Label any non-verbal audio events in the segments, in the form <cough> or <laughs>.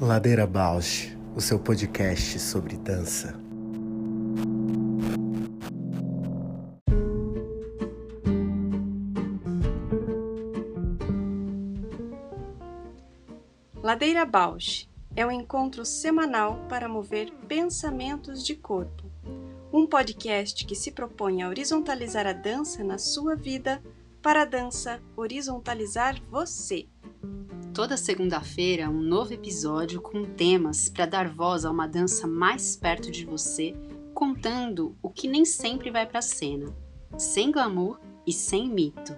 Ladeira Bausch, o seu podcast sobre dança. Ladeira Bausch é um encontro semanal para mover pensamentos de corpo. Um podcast que se propõe a horizontalizar a dança na sua vida para a dança horizontalizar você. Toda segunda-feira, um novo episódio com temas para dar voz a uma dança mais perto de você, contando o que nem sempre vai para a cena, sem glamour e sem mito.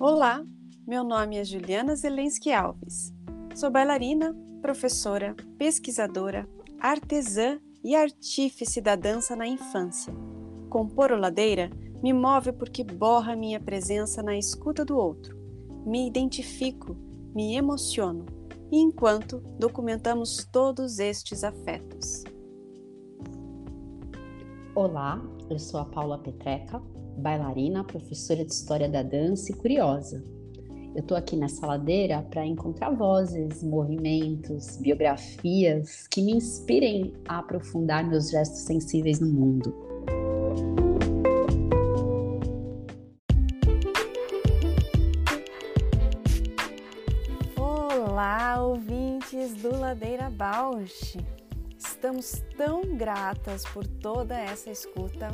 Olá, meu nome é Juliana Zelensky Alves. Sou bailarina, professora, pesquisadora, artesã e artífice da dança na infância. Compor o Ladeira me move porque borra minha presença na escuta do outro. Me identifico, me emociono, e enquanto documentamos todos estes afetos. Olá, eu sou a Paula Petreca, bailarina, professora de História da Dança e curiosa. Eu estou aqui nessa ladeira para encontrar vozes, movimentos, biografias que me inspirem a aprofundar meus gestos sensíveis no mundo. Olá, ouvintes do Ladeira Bausch! Estamos tão gratas por toda essa escuta.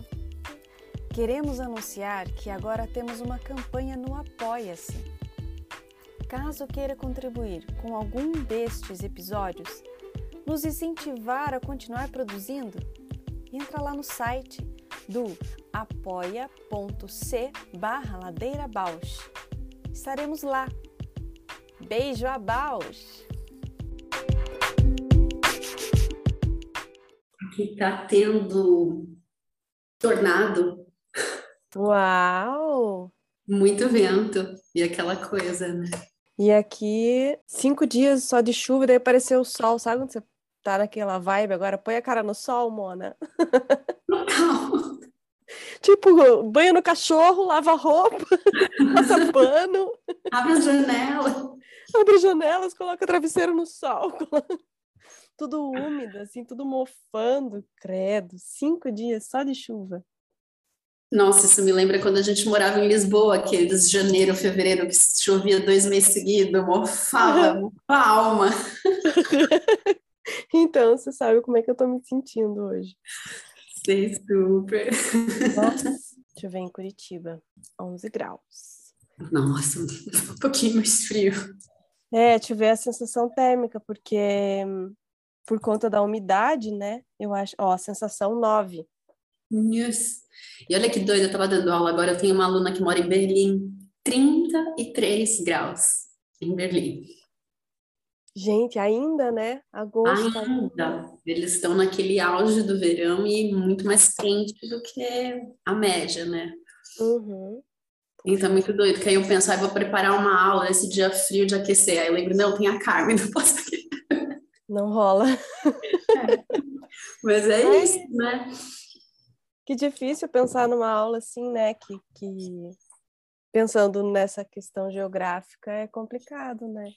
Queremos anunciar que agora temos uma campanha no Apoia-se Caso queira contribuir com algum destes episódios, nos incentivar a continuar produzindo, entra lá no site do apoia.c barra Ladeira Bausch. Estaremos lá. Beijo a Bausch! Aqui tá tendo tornado. Uau! Muito vento e aquela coisa, né? E aqui, cinco dias só de chuva, daí apareceu o sol. Sabe quando você tá naquela vibe agora? Põe a cara no sol, Mona. <laughs> Tipo, banho no cachorro, lava roupa, <laughs> passa pano. Abre as janelas. Abre as janelas, coloca travesseiro no sol. <laughs> tudo úmido, assim, tudo mofando. Credo, cinco dias só de chuva. Nossa, isso me lembra quando a gente morava em Lisboa, aqueles janeiro, fevereiro, que chovia dois meses seguidos, mofava, mofava a alma. <laughs> então, você sabe como é que eu tô me sentindo hoje. Sei super. Nossa, <laughs> deixa eu ver em Curitiba, 11 graus. Nossa, um pouquinho mais frio. É, ver a sensação térmica, porque por conta da umidade, né, eu acho, ó, a sensação 9. Yes. E olha que doida, eu estava dando aula agora, eu tenho uma aluna que mora em Berlim, 33 graus em Berlim. Gente, ainda, né? Agosto. Ainda. Eles estão naquele auge do verão e muito mais quente do que a média, né? Uhum. Então, é muito doido, que aí eu penso, ah, vou preparar uma aula esse dia frio de aquecer. Aí eu lembro, não, tem a Carmen, não posso. Não rola. <laughs> É. Mas é Ai. isso, né? Que difícil pensar numa aula assim, né? Que, que pensando nessa questão geográfica é complicado, né?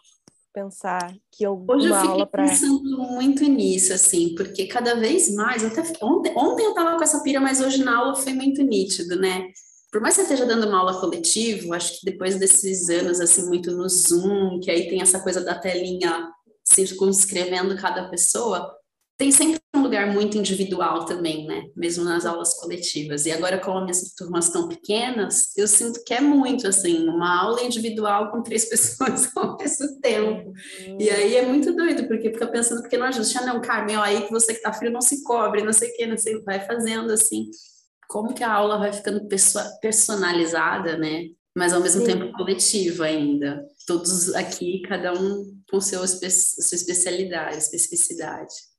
Pensar que eu Hoje eu fiquei pra... pensando muito nisso, assim, porque cada vez mais, até ontem, ontem eu tava com essa pira, mas hoje na aula foi muito nítido, né? Por mais que você esteja dando uma aula coletiva, acho que depois desses anos, assim, muito no Zoom, que aí tem essa coisa da telinha circunscrevendo cada pessoa, tem sempre lugar muito individual também, né? Mesmo nas aulas coletivas. E agora, como minhas turmas estão pequenas, eu sinto que é muito assim, uma aula individual com três <laughs> pessoas ao mesmo tempo. E aí é muito doido, porque fica pensando, porque não ajuda, não, Carmen, ó, aí que você que tá frio não se cobre, não sei o quê, não sei, vai fazendo assim. Como que a aula vai ficando personalizada, né? Mas ao mesmo Sim. tempo coletiva ainda. Todos aqui, cada um com seu, sua especialidade, especificidade.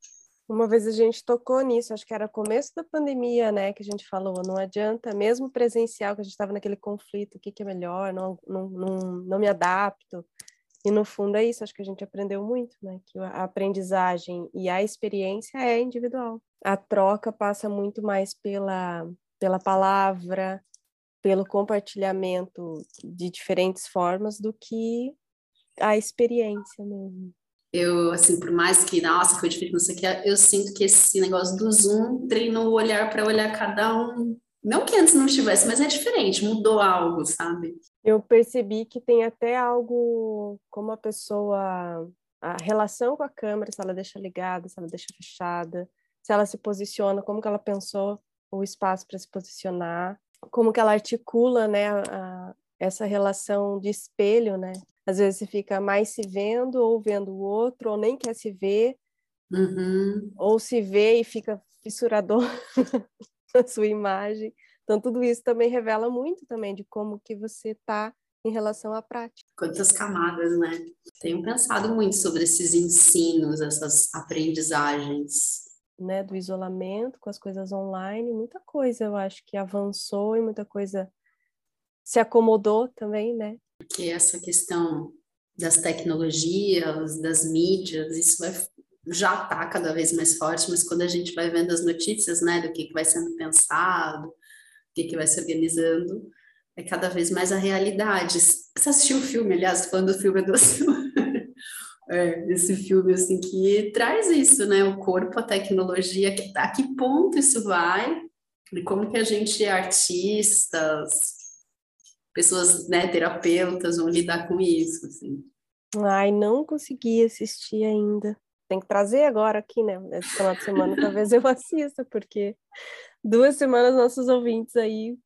Uma vez a gente tocou nisso, acho que era começo da pandemia, né, que a gente falou, não adianta, mesmo presencial, que a gente estava naquele conflito, o que, que é melhor, não, não, não, não me adapto. E no fundo é isso, acho que a gente aprendeu muito, né? Que a aprendizagem e a experiência é individual. A troca passa muito mais pela, pela palavra, pelo compartilhamento de diferentes formas do que a experiência mesmo. Eu, assim, por mais que, nossa, foi difícil, não sei o que, eu sinto que esse negócio do Zoom treinou o olhar para olhar cada um. Não que antes não estivesse, mas é diferente, mudou algo, sabe? Eu percebi que tem até algo como a pessoa, a relação com a câmera, se ela deixa ligada, se ela deixa fechada, se ela se posiciona, como que ela pensou o espaço para se posicionar, como que ela articula, né, a, essa relação de espelho, né? Às vezes você fica mais se vendo ou vendo o outro, ou nem quer se ver, uhum. ou se vê e fica fissurador <laughs> na sua imagem. Então, tudo isso também revela muito também de como que você está em relação à prática. Quantas camadas, né? Tenho pensado muito sobre esses ensinos, essas aprendizagens. Né, do isolamento com as coisas online, muita coisa eu acho que avançou e muita coisa se acomodou também, né? Porque essa questão das tecnologias, das mídias, isso vai, já está cada vez mais forte, mas quando a gente vai vendo as notícias, né, do que, que vai sendo pensado, que, que vai se organizando, é cada vez mais a realidade. Você assistiu o filme, aliás, falando do filme do <laughs> é, esse filme assim que traz isso, né? O corpo, a tecnologia, a que ponto isso vai, e como que a gente, artistas, pessoas, né, terapeutas, vão lidar com isso, assim. Ai, não consegui assistir ainda. Tem que trazer agora aqui, né? Esse final de semana, talvez eu <laughs> assista, porque duas semanas nossos ouvintes aí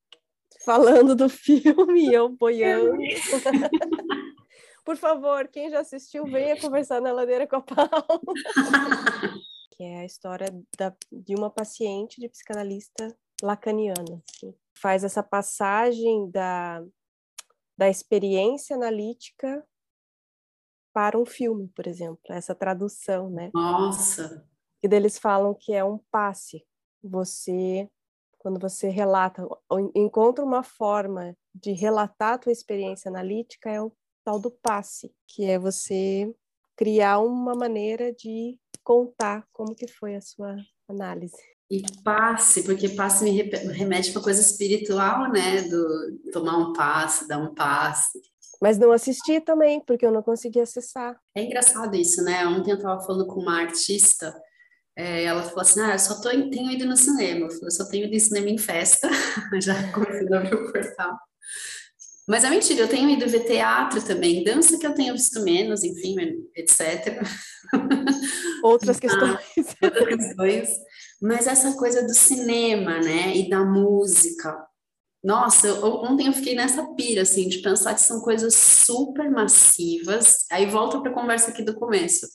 falando do <laughs> filme e eu boiando. <laughs> Por favor, quem já assistiu, venha conversar na ladeira com a Paula. que é a história da, de uma paciente de psicanalista lacaniana. Assim. Faz essa passagem da, da experiência analítica para um filme, por exemplo, essa tradução, né? Nossa! E deles falam que é um passe, você quando você relata, encontra uma forma de relatar a tua experiência analítica é o tal do passe, que é você criar uma maneira de contar como que foi a sua análise. E passe, porque passe me remete para coisa espiritual, né? Do tomar um passe, dar um passe. Mas não assisti também, porque eu não consegui acessar. É engraçado isso, né? Ontem eu estava falando com uma artista é, ela falou assim, ah, eu só tô, tenho ido no cinema. Eu, falei, eu só tenho ido no cinema em festa, <laughs> já comecei a ver o portal. Mas é mentira, eu tenho ido ver teatro também, dança que eu tenho visto menos, enfim, etc. Outras <laughs> questões. outras questões. Mas essa coisa do cinema, né, e da música. Nossa, eu, ontem eu fiquei nessa pira, assim, de pensar que são coisas super massivas. Aí volta para a conversa aqui do começo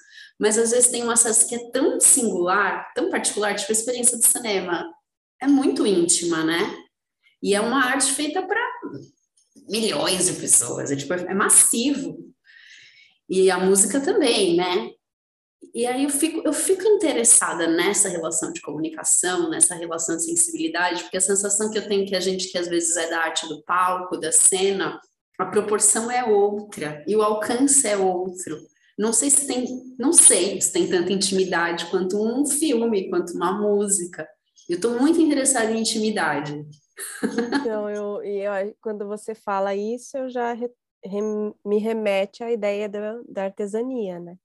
mas às vezes tem um acesso que é tão singular, tão particular, tipo a experiência do cinema. É muito íntima, né? E é uma arte feita para milhões de pessoas, é, tipo, é massivo. E a música também, né? E aí eu fico, eu fico interessada nessa relação de comunicação, nessa relação de sensibilidade, porque a sensação que eu tenho que a gente que às vezes é da arte do palco, da cena, a proporção é outra e o alcance é outro. Não sei se tem, não sei se tem tanta intimidade quanto um filme, quanto uma música. Eu estou muito interessada em intimidade. Então, eu, eu, quando você fala isso, eu já re, re, me remete à ideia da, da artesania, né?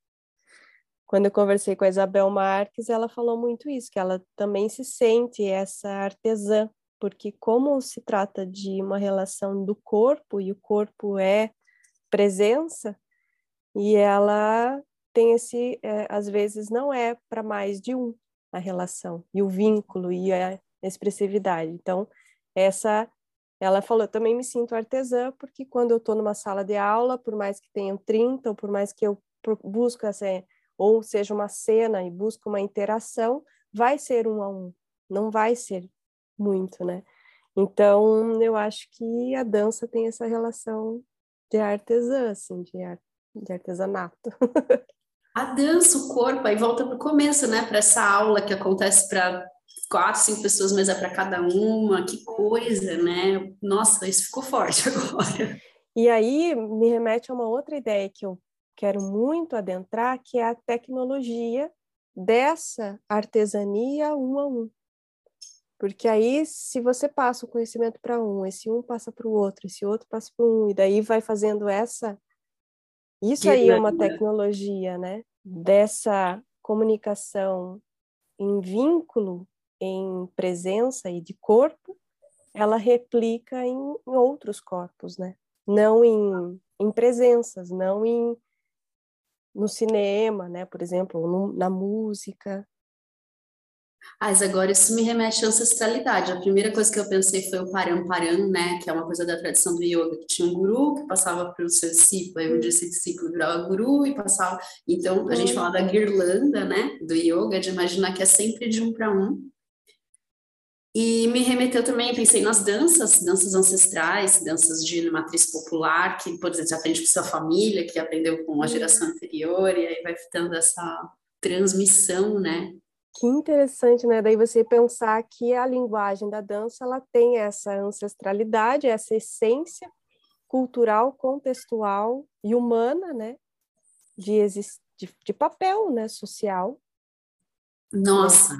Quando eu conversei com a Isabel Marques, ela falou muito isso, que ela também se sente essa artesã, porque como se trata de uma relação do corpo, e o corpo é presença, e ela tem esse, é, às vezes, não é para mais de um a relação, e o vínculo e a expressividade. Então, essa, ela falou, eu também me sinto artesã, porque quando eu estou numa sala de aula, por mais que tenham 30, ou por mais que eu busco essa, ou seja uma cena e busco uma interação, vai ser um a um, não vai ser muito, né? Então, eu acho que a dança tem essa relação de artesã, assim, de arte de artesanato. <laughs> A dança, o corpo, aí volta para o começo, né? Para essa aula que acontece para quatro, cinco pessoas, mas é para cada uma, que coisa, né? Nossa, isso ficou forte <laughs> agora. E aí me remete a uma outra ideia que eu quero muito adentrar, que é a tecnologia dessa artesania um a um. Porque aí, se você passa o conhecimento para um, esse um passa para o outro, esse outro passa para um, e daí vai fazendo essa. Isso aí é uma tecnologia, né? Dessa comunicação em vínculo, em presença e de corpo, ela replica em, outros corpos, né? Não em, em presenças, não em no cinema, né? Por exemplo, no, na música, mas agora isso me remete à ancestralidade. A primeira coisa que eu pensei foi o param param, né, que é uma coisa da tradição do yoga, que tinha um guru que passava para o seu discípulo, aí o discípulo virava guru e passava. Então, a gente fala da guirlanda, né, do yoga, de imaginar que é sempre de um para um. E me remeteu também, pensei nas danças, danças ancestrais, danças de matriz popular, que, por exemplo, você aprende com sua família, que aprendeu com a geração anterior, e aí vai ficando essa transmissão, né, que interessante, né? Daí você pensar que a linguagem da dança ela tem essa ancestralidade, essa essência cultural, contextual e humana, né? De, de, de papel, né? Social. Nossa,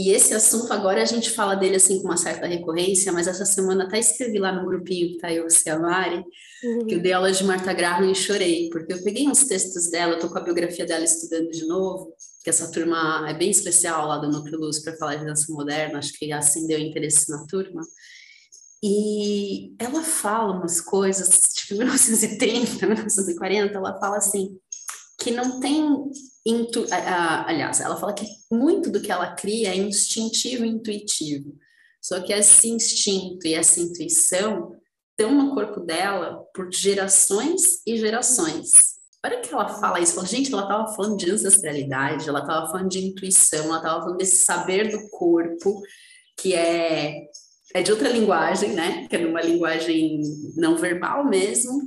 e esse assunto agora a gente fala dele assim com uma certa recorrência, mas essa semana até escrevi lá no grupinho que tá eu, você, a Mari, uhum. que eu dei aula de Marta Graham e chorei, porque eu peguei uns textos dela, tô com a biografia dela estudando de novo, que essa turma é bem especial lá do Núcleo Luz para falar de dança moderna, acho que acendeu interesse na turma. E ela fala umas coisas, tipo, <laughs> 1930, 1940, ela fala assim, que não tem, intu... aliás, ela fala que muito do que ela cria é instintivo e intuitivo. Só que esse instinto e essa intuição estão no corpo dela por gerações e gerações. Olha que ela fala isso, fala, gente, ela estava falando de ancestralidade, ela estava falando de intuição, ela estava falando desse saber do corpo, que é, é de outra linguagem, né? Que é numa linguagem não verbal mesmo.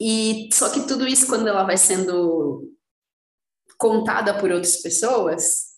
E só que tudo isso, quando ela vai sendo contada por outras pessoas,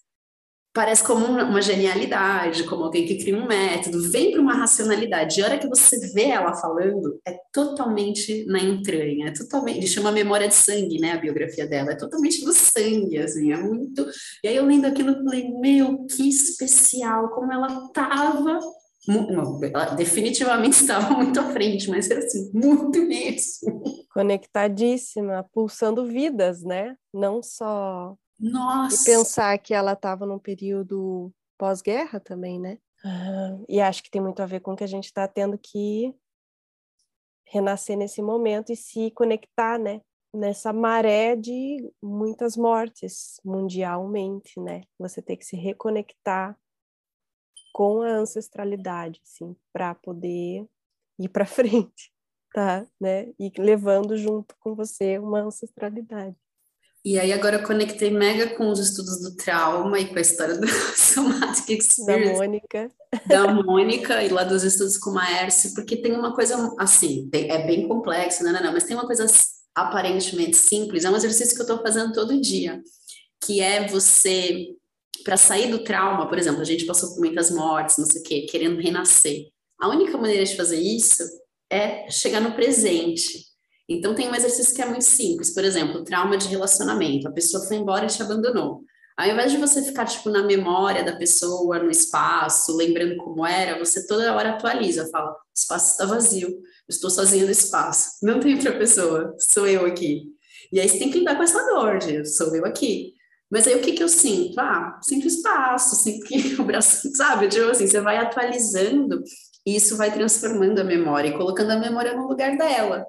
parece como uma genialidade, como alguém que cria um método, vem para uma racionalidade. E a hora que você vê ela falando, é totalmente na entranha, é totalmente, chama memória de sangue, né, a biografia dela, é totalmente do sangue, assim, é muito... E aí eu lendo aquilo, eu falei, meu, que especial, como ela tava... Não, ela definitivamente <laughs> estava muito à frente, mas era assim, muito mesmo. Conectadíssima, pulsando vidas, né? Não só nossa! E pensar que ela estava num período pós-guerra também, né? Uhum. E acho que tem muito a ver com o que a gente está tendo que renascer nesse momento e se conectar, né? Nessa maré de muitas mortes mundialmente, né? Você tem que se reconectar com a ancestralidade, assim, para poder ir para <laughs> frente, tá? Né? E levando junto com você uma ancestralidade. E aí agora eu conectei mega com os estudos do trauma e com a história do <laughs> Somatic Experience. Da Mônica. Da Mônica e lá dos estudos com o Maerce, porque tem uma coisa, assim, é bem complexo, não, não, não, mas tem uma coisa aparentemente simples, é um exercício que eu estou fazendo todo dia, que é você, para sair do trauma, por exemplo, a gente passou por muitas mortes, não sei o quê, querendo renascer. A única maneira de fazer isso é chegar no presente então, tem um exercício que é muito simples, por exemplo, trauma de relacionamento. A pessoa foi embora e te abandonou. Ao invés de você ficar, tipo, na memória da pessoa, no espaço, lembrando como era, você toda hora atualiza, fala, o espaço está vazio, estou sozinha no espaço, não tem outra pessoa, sou eu aqui. E aí você tem que lidar com essa dor de, sou eu aqui. Mas aí o que que eu sinto? Ah, sinto espaço, sinto que <laughs> o braço, sabe? Tipo assim, você vai atualizando e isso vai transformando a memória e colocando a memória no lugar dela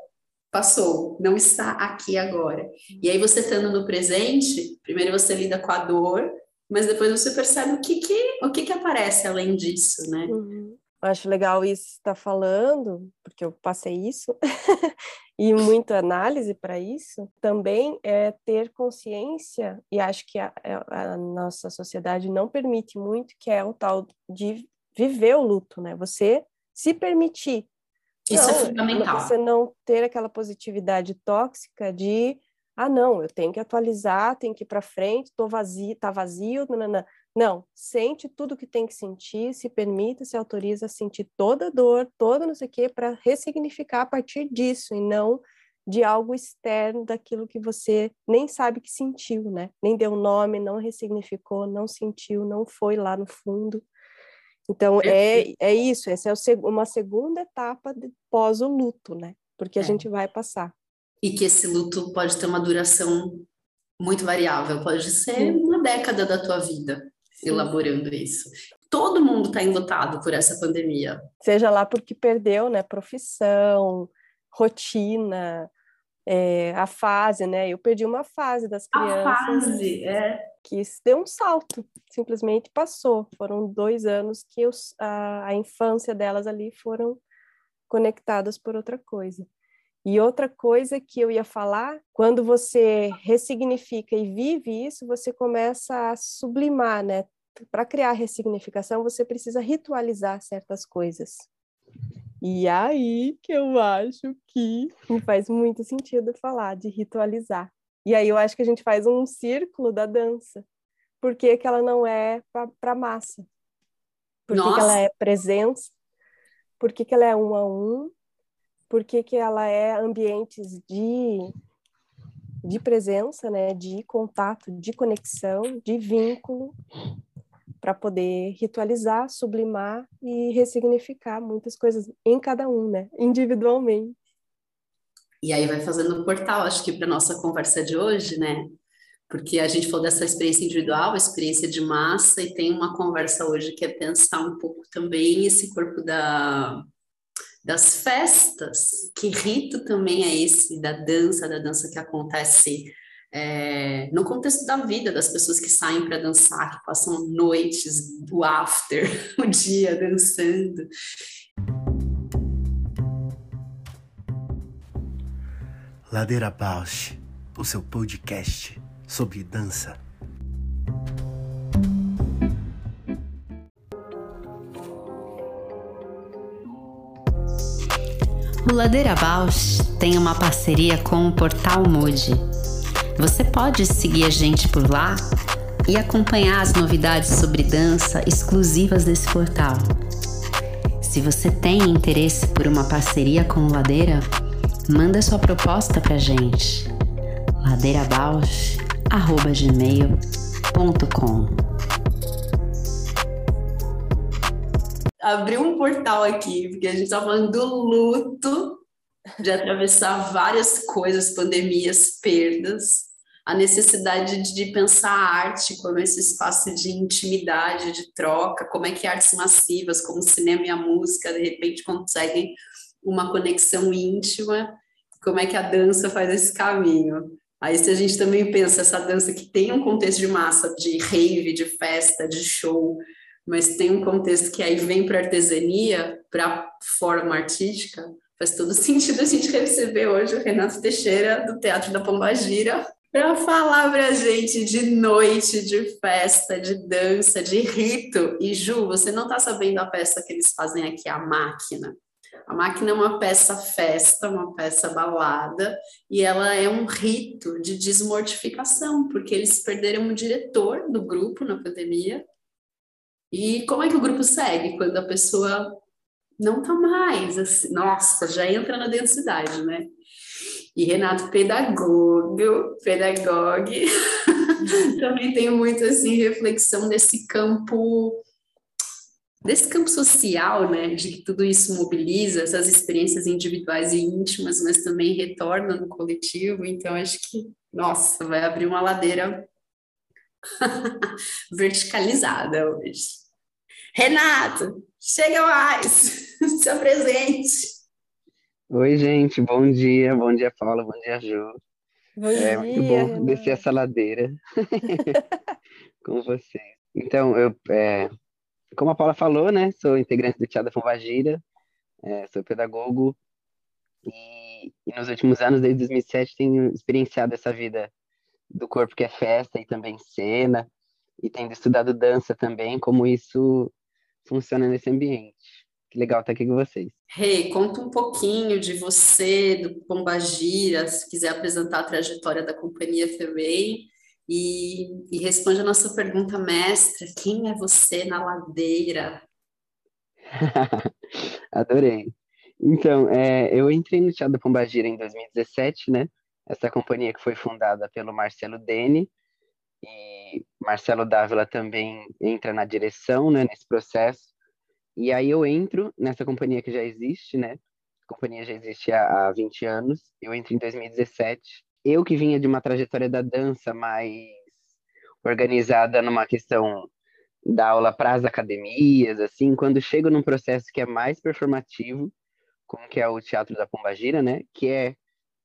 passou, não está aqui agora. E aí você estando no presente, primeiro você lida com a dor, mas depois você percebe o que que, o que, que aparece além disso, né? Uhum. Acho legal isso está falando, porque eu passei isso, <laughs> e muita análise para isso, também é ter consciência, e acho que a, a, nossa sociedade não permite muito, que é o tal de viver o luto, né? Você se permitir isso é não, é fundamental. Você não ter aquela positividade tóxica de ah, não, eu tenho que atualizar, tenho que ir para frente, tô vazio, tá vazio, não, não, sente tudo que tem que sentir, se permita, se autoriza a sentir toda a dor, toda não sei o quê, para ressignificar a partir disso e não de algo externo daquilo que você nem sabe que sentiu, né? Nem deu nome, não ressignificou, não sentiu, não foi lá no fundo. Então, é, é isso, essa é uma segunda etapa pós o luto, né? Porque a é. gente vai passar. E que esse luto pode ter uma duração muito variável, pode ser Sim. uma década da tua vida. Elaborando isso. Todo mundo está enlutado por essa pandemia. Seja lá porque perdeu, né, profissão, rotina, é, a fase, né? Eu perdi uma fase das crianças. A fase, é. Que deu um salto, simplesmente passou. Foram dois anos que eu, a, a infância delas ali foram conectadas por outra coisa. E outra coisa que eu ia falar, quando você ressignifica e vive isso, você começa a sublimar, né? Para criar ressignificação, você precisa ritualizar certas coisas. E aí que eu acho que faz muito sentido falar de ritualizar. E aí eu acho que a gente faz um círculo da dança. Por que, que ela não é para massa? Por que, que, ela é presença? Por que, que ela é um a um? Por que, que ela é ambientes de, de presença, né? de contato, de conexão, de vínculo? Para poder ritualizar, sublimar e ressignificar muitas coisas em cada um, né? Individualmente. E aí vai fazendo um portal, acho que para nossa conversa de hoje, né? Porque a gente falou dessa experiência individual, experiência de massa, e tem uma conversa hoje que é pensar um pouco também esse corpo da, das festas, que rito também é esse da dança, da dança que acontece é, no contexto da vida das pessoas que saem para dançar, que passam noites do after, <laughs> o dia dançando. Ladeira Bausch, o seu podcast sobre dança. O Ladeira Bausch tem uma parceria com o Portal Mude você pode seguir a gente por lá e acompanhar as novidades sobre dança exclusivas desse portal. Se você tem interesse por uma parceria com o Ladeira, manda sua proposta pra gente. ladeirabausch@gmail.com. Abriu um portal aqui, porque a gente está falando do luto de atravessar várias coisas, pandemias, perdas, a necessidade de pensar a arte como esse espaço de intimidade, de troca, como é que artes massivas, como o cinema e a música, de repente conseguem uma conexão íntima, como é que a dança faz esse caminho. Aí se a gente também pensa essa dança que tem um contexto de massa, de rave, de festa, de show, mas tem um contexto que aí vem para artesania, para forma artística, faz todo sentido a gente receber hoje o Renato Teixeira, do Teatro da Pombagira, para falar para a gente de noite, de festa, de dança, de rito. E Ju, você não está sabendo a peça que eles fazem aqui, a máquina. A máquina é uma peça festa, uma peça balada, e ela é um rito de desmortificação, porque eles perderam o diretor do grupo na pandemia. E como é que o grupo segue quando a pessoa não tá mais assim? Nossa, já entra na densidade, né? E Renato, pedagogo, pedagogue, <laughs> também tem muito assim reflexão desse campo desse campo social, né, de que tudo isso mobiliza essas experiências individuais e íntimas, mas também retorna no coletivo. Então acho que, nossa, vai abrir uma ladeira <laughs> verticalizada hoje. Renato, chega mais, <laughs> se apresente. Oi, gente, bom dia, bom dia, Paula, bom dia, Ju. Bom é muito bom descer essa ladeira <laughs> com você. Então, eu, é, como a Paula falou, né, sou integrante do Teatro da Fumagira, é, sou pedagogo e, e, nos últimos anos, desde 2007, tenho experienciado essa vida do corpo que é festa e também cena, e tendo estudado dança também, como isso funciona nesse ambiente. Que legal estar aqui com vocês. Rei, hey, conta um pouquinho de você, do Pombagira, se quiser apresentar a trajetória da companhia também. E, e responde a nossa pergunta mestra: quem é você na ladeira? <laughs> Adorei. Então, é, eu entrei no Teatro Pombagira em 2017, né? Essa companhia que foi fundada pelo Marcelo Dene, e Marcelo Dávila também entra na direção, né, nesse processo. E aí eu entro nessa companhia que já existe, né? A companhia já existe há, há 20 anos. Eu entro em 2017. Eu que vinha de uma trajetória da dança mais organizada numa questão da aula para as academias, assim, quando chego num processo que é mais performativo, como que é o Teatro da Pombagira, né? Que é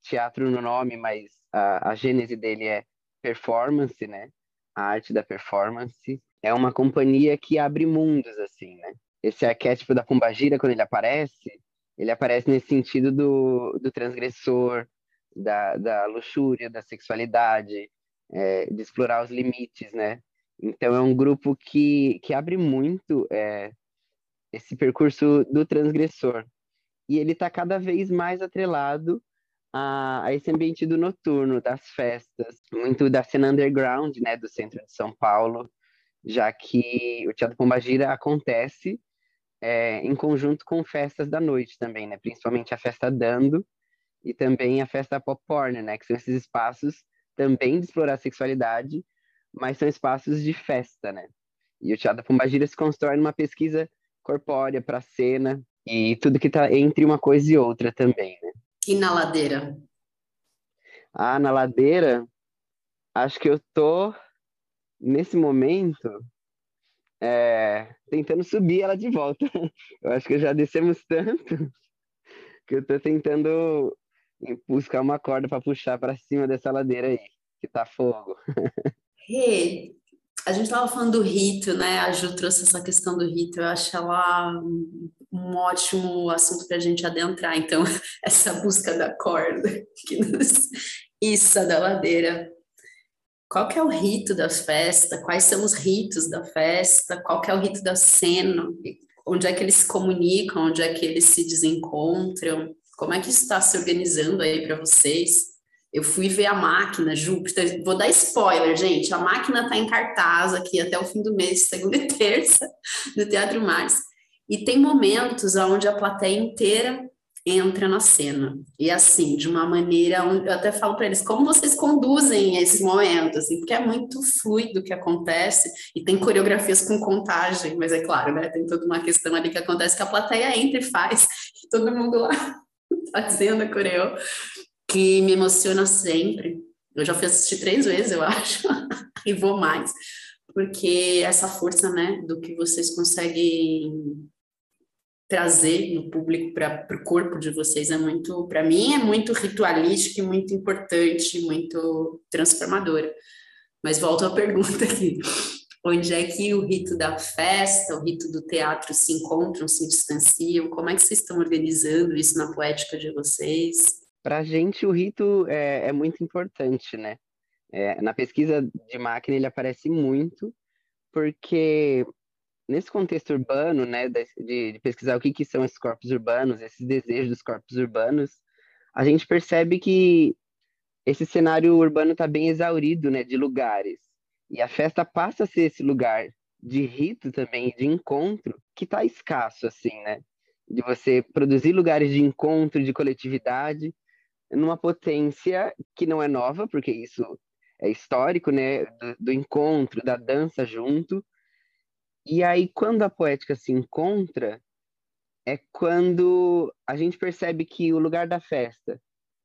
teatro no nome, mas a, a gênese dele é performance, né? A arte da performance. É uma companhia que abre mundos, assim, né? Esse arquétipo da Pombagira, quando ele aparece, ele aparece nesse sentido do, do transgressor, da, da luxúria, da sexualidade, é, de explorar os limites, né? Então é um grupo que, que abre muito é, esse percurso do transgressor. E ele está cada vez mais atrelado a, a, esse ambiente do noturno, das festas, muito da cena underground, né, do centro de São Paulo, já que o Teatro Pombagira acontece é, em conjunto com festas da noite também, né, principalmente a festa Dando e também a festa Pop Porn, né, que são esses espaços também de explorar a sexualidade, mas são espaços de festa, né. E o Teatro Pombagira se constrói numa pesquisa corpórea para a cena e tudo que está entre uma coisa e outra também, né. E na ladeira? Ah, na ladeira, acho que eu tô, nesse momento, é, tentando subir ela de volta. <laughs> Eu acho que já descemos tanto <laughs> que eu tô tentando buscar uma corda para puxar para cima dessa ladeira aí, que tá fogo. <laughs> A gente estava falando do rito, né? A Ju trouxe essa questão do rito. Eu acho ela um ótimo assunto para a gente adentrar. Então, essa busca da corda que nos issa da ladeira. Qual que é o rito da festa? Quais são os ritos da festa? Qual que é o rito da cena? Onde é que eles se comunicam? Onde é que eles se desencontram? Como é que isso está se organizando aí para vocês? Eu fui ver a máquina, Júpiter. Vou dar spoiler, gente. A máquina está em cartaz aqui até o fim do mês, segunda e terça, no Teatro Mars. E tem momentos onde a plateia inteira entra na cena. E assim, de uma maneira, eu até falo para eles, como vocês conduzem esses momentos, assim, porque é muito fluido o que acontece, e tem coreografias com contagem, mas é claro, né, tem toda uma questão ali que acontece que a plateia entra e faz, e <laughs> todo mundo lá <laughs> fazendo a coreo, que me emociona sempre. Eu já fui assistir três vezes, eu <laughs> acho, e vou mais, porque essa força, né, do que vocês conseguem trazer no público para o corpo de vocês é muito, para mim, é muito ritualístico e muito importante, muito transformadora. Mas volto à pergunta aqui. Onde é que o rito da festa, o rito do teatro se encontram, se distanciam? Como é que vocês estão organizando isso na poética de vocês? Para a gente, o rito é, é muito importante, né? É, na pesquisa de máquina, ele aparece muito, porque nesse contexto urbano, né, de, de, pesquisar o que, que são esses corpos urbanos, esses desejos dos corpos urbanos, a gente percebe que esse cenário urbano está bem exaurido, né, de lugares. E a festa passa a ser esse lugar de rito também, de encontro, que está escasso, assim, né? De você produzir lugares de encontro, de coletividade, numa potência que não é nova, porque isso é histórico, né? Do, do encontro, da dança junto, e aí, quando a poética se encontra, é quando a gente percebe que o lugar da festa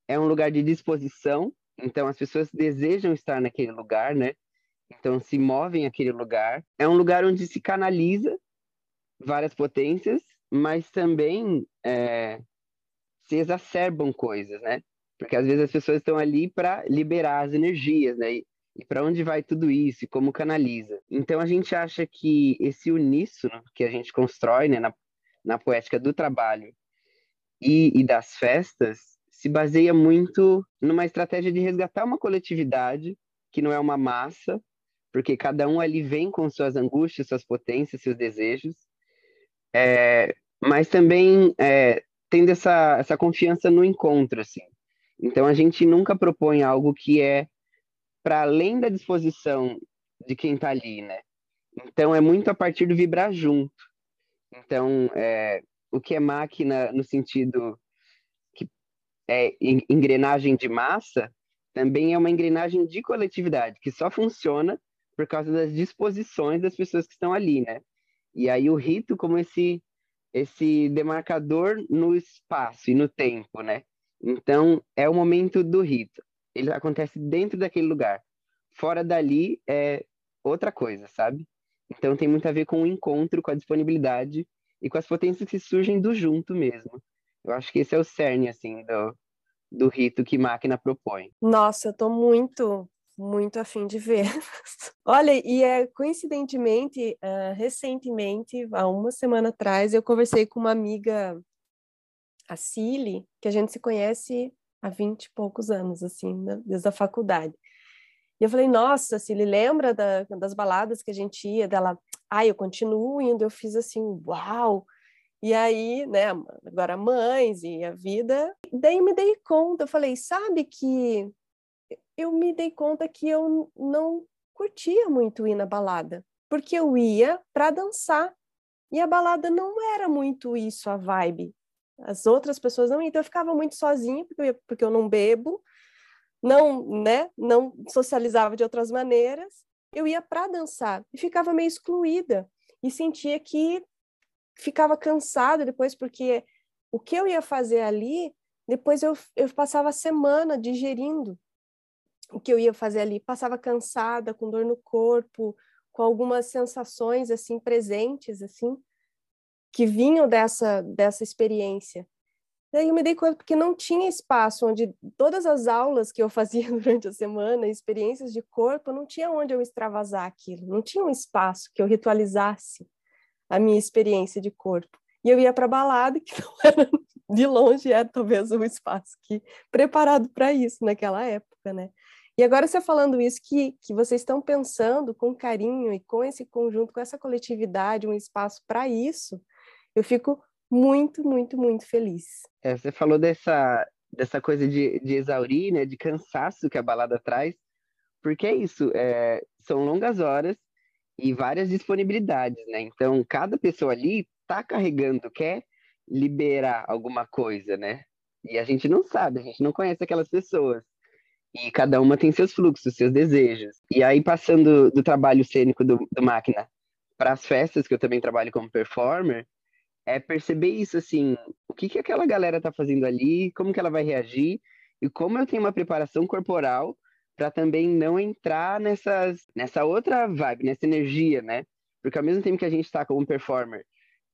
é um lugar de disposição, então as pessoas desejam estar naquele lugar, né? Então se movem aquele lugar. É um lugar onde se canaliza várias potências, mas também é, se exacerbam coisas, né? Porque às vezes as pessoas estão ali para liberar as energias, né? Para onde vai tudo isso e como canaliza? Então a gente acha que esse uníssono que a gente constrói né, na, na poética do trabalho e, e das festas se baseia muito numa estratégia de resgatar uma coletividade que não é uma massa, porque cada um ali vem com suas angústias, suas potências, seus desejos, é, mas também é, tendo essa, essa confiança no encontro, assim. Então a gente nunca propõe algo que é para além da disposição de quem está ali, né? Então é muito a partir do vibrar junto. Então, é, o que é máquina no sentido que é engrenagem de massa, também é uma engrenagem de coletividade, que só funciona por causa das disposições das pessoas que estão ali, né? E aí o rito como esse esse demarcador no espaço e no tempo, né? Então é o momento do rito. Ele acontece dentro daquele lugar. Fora dali é outra coisa, sabe? Então tem muito a ver com o encontro, com a disponibilidade e com as potências que surgem do junto mesmo. Eu acho que esse é o cerne assim do, do rito que máquina propõe. Nossa, eu tô muito muito afim de ver. <laughs> Olha, e é coincidentemente, uh, recentemente, há uma semana atrás, eu conversei com uma amiga, a Cili, que a gente se conhece há vinte e poucos anos, assim, né, desde a faculdade. E eu falei, nossa, Cili, lembra da, das baladas que a gente ia? Dela, ah, eu continuo indo. Eu fiz assim, uau! E aí, né, agora mães e a vida. Daí me dei conta, eu falei, sabe que eu me dei conta que eu não curtia muito ir na balada, porque eu ia para dançar e a balada não era muito isso a vibe. As outras pessoas não, então eu ficava muito sozinha porque eu, porque eu não bebo, não, né, não socializava de outras maneiras. Eu ia para dançar e ficava meio excluída e sentia que ficava cansada depois porque o que eu ia fazer ali, depois eu, eu passava a semana digerindo o que eu ia fazer ali. Passava cansada, com dor no corpo, com algumas sensações assim presentes assim que vinham dessa dessa experiência. Daí eu me dei conta porque não tinha espaço onde todas as aulas que eu fazia <laughs> durante a semana, experiências de corpo, não tinha onde eu extravasar aquilo, não tinha um espaço que eu ritualizasse a minha experiência de corpo. E eu ia para balada <laughs> que não era de longe era talvez um espaço que preparado para isso naquela época, né? E agora você falando isso, que, que vocês estão pensando com carinho e com esse conjunto, com essa coletividade, um espaço para isso, eu fico muito, muito, muito feliz. É, você falou dessa, dessa coisa de, de exaurir, né, de cansaço que a balada traz, porque é isso, é, são longas horas e várias disponibilidades, né? Então, cada pessoa ali tá carregando, quer liberar alguma coisa, né? E a gente não sabe, a gente não conhece aquelas pessoas. E cada uma tem seus fluxos, seus desejos. E aí, passando do trabalho cênico do, do máquina para as festas, que eu também trabalho como performer, é perceber isso, assim, o que, que aquela galera tá fazendo ali, como que ela vai reagir, e como eu tenho uma preparação corporal para também não entrar nessas, nessa outra vibe, nessa energia, né? Porque ao mesmo tempo que a gente está como performer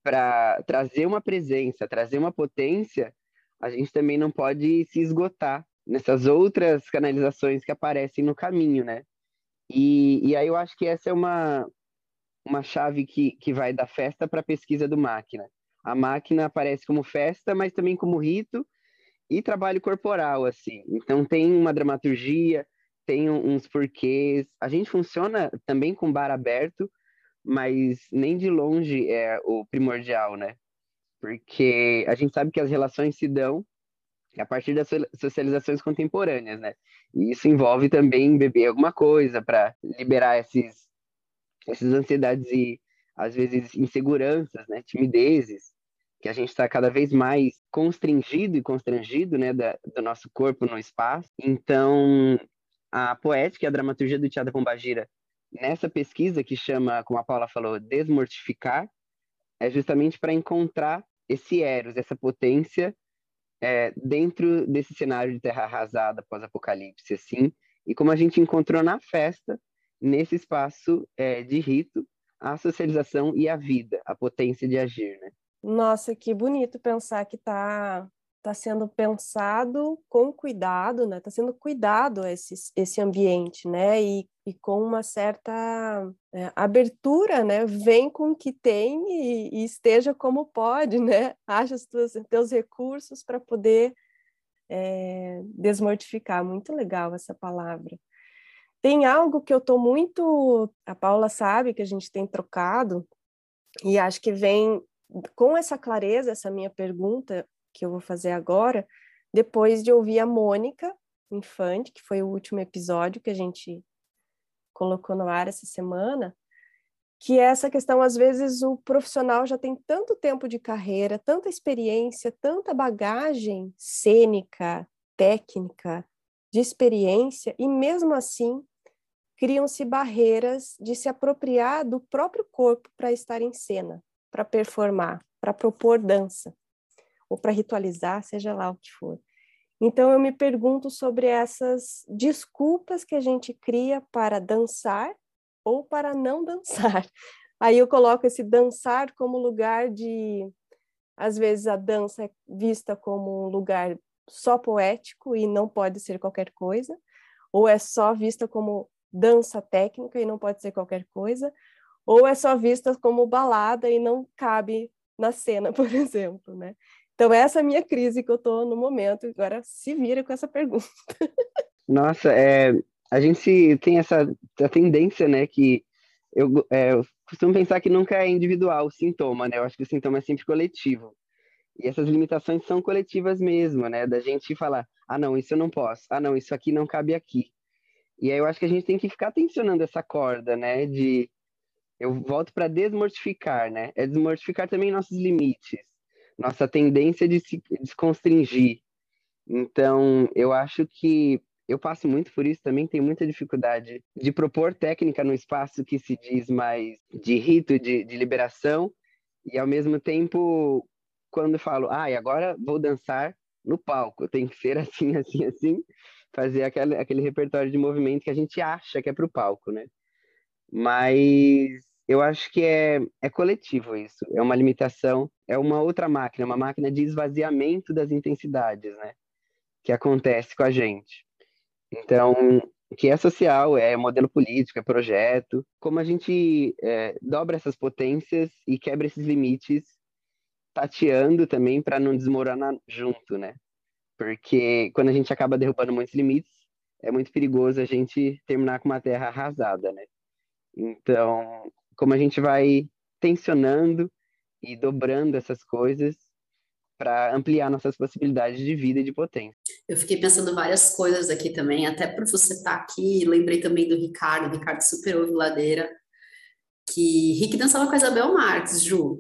para trazer uma presença, trazer uma potência, a gente também não pode se esgotar nessas outras canalizações que aparecem no caminho, né? E, e aí eu acho que essa é uma, uma chave que, que vai da festa para a pesquisa do máquina. A máquina aparece como festa, mas também como rito e trabalho corporal, assim. Então tem uma dramaturgia, tem uns porquês. A gente funciona também com bar aberto, mas nem de longe é o primordial, né? Porque a gente sabe que as relações se dão a partir das socializações contemporâneas, né? E isso envolve também beber alguma coisa para liberar esses, essas ansiedades e, às vezes, inseguranças, né? Timidezes, que a gente está cada vez mais constringido e constrangido, né? Da, do nosso corpo no espaço. Então, a poética e a dramaturgia do Teatro Pombagira, nessa pesquisa que chama, como a Paula falou, desmortificar, é justamente para encontrar esse eros, essa potência é, dentro desse cenário de terra arrasada pós-apocalipse, assim, e como a gente encontrou na festa, nesse espaço é, de rito, a socialização e a vida, a potência de agir, né? Nossa, que bonito pensar que está tá sendo pensado com cuidado, né? Está sendo cuidado esse, esse ambiente, né? E, e com uma certa é, abertura, né? Vem com o que tem e, e esteja como pode, né? Acha os teus, teus recursos para poder é, desmortificar. Muito legal essa palavra. Tem algo que eu estou muito. A Paula sabe que a gente tem trocado, e acho que vem com essa clareza, essa minha pergunta, que eu vou fazer agora, depois de ouvir a Mônica Infante, que foi o último episódio que a gente colocou no ar essa semana, que é essa questão, às vezes, o profissional já tem tanto tempo de carreira, tanta experiência, tanta bagagem cênica, técnica, de experiência, e mesmo assim criam-se barreiras de se apropriar do próprio corpo para estar em cena, para performar, para propor dança, ou para ritualizar, seja lá o que for. Então, eu me pergunto sobre essas desculpas que a gente cria para dançar ou para não <laughs> dançar. Aí eu coloco esse dançar como lugar de. Às vezes a dança é vista como um lugar só poético e não pode ser qualquer coisa, ou é só vista como dança técnica e não pode ser qualquer coisa, ou é só vista como balada e não cabe na cena, <laughs> por exemplo, né? Então essa é a minha crise que eu estou no momento. Agora se vira com essa pergunta. Nossa, é, a gente tem essa tendência, né, que eu, é, eu costumo pensar que nunca é individual o sintoma, né? Eu acho que o sintoma é sempre coletivo. E essas limitações são coletivas mesmo, né? Da gente falar, ah, não, isso eu não posso. Ah, não, isso aqui não cabe aqui. E aí eu acho que a gente tem que ficar tensionando essa corda, né? De eu volto para desmortificar, né? É desmortificar também nossos limites, nossa tendência de se desconstringir. Então, eu acho que eu passo muito por isso também, tenho muita dificuldade de propor técnica no espaço que se diz mais de rito, de, de liberação, e ao mesmo tempo, quando falo, ah, e agora vou dançar no palco, tem que ser assim, <laughs> assim, assim, fazer aquele, aquele repertório de movimento que a gente acha que é para o palco, né? Mas eu acho que é, é coletivo isso, é uma limitação, é uma outra máquina, uma máquina de esvaziamento das intensidades, né? Que acontece com a gente. Então, que é social, é modelo político, é projeto, como a gente é, dobra essas potências e quebra esses limites, tateando também para não desmoronar junto, né? Porque quando a gente acaba derrubando muitos limites, é muito perigoso a gente terminar com uma terra arrasada, né? Então, como a gente vai tensionando e dobrando essas coisas, para ampliar nossas possibilidades de vida e de potência. Eu fiquei pensando várias coisas aqui também, até por você estar tá aqui, lembrei também do Ricardo, Ricardo super ouve ladeira, que Rick dançava com a Isabel Marques, Ju,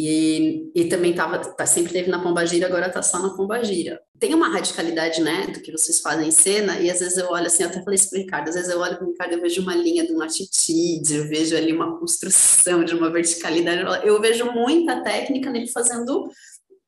e, e também tava, tá, sempre teve na Pombagira, agora tá só na Pombagira. Tem uma radicalidade, né, do que vocês fazem em cena, e às vezes eu olho assim, eu até falei isso pro Ricardo, às vezes eu olho pro Ricardo e vejo uma linha de uma atitude, eu vejo ali uma construção de uma verticalidade, eu vejo muita técnica nele fazendo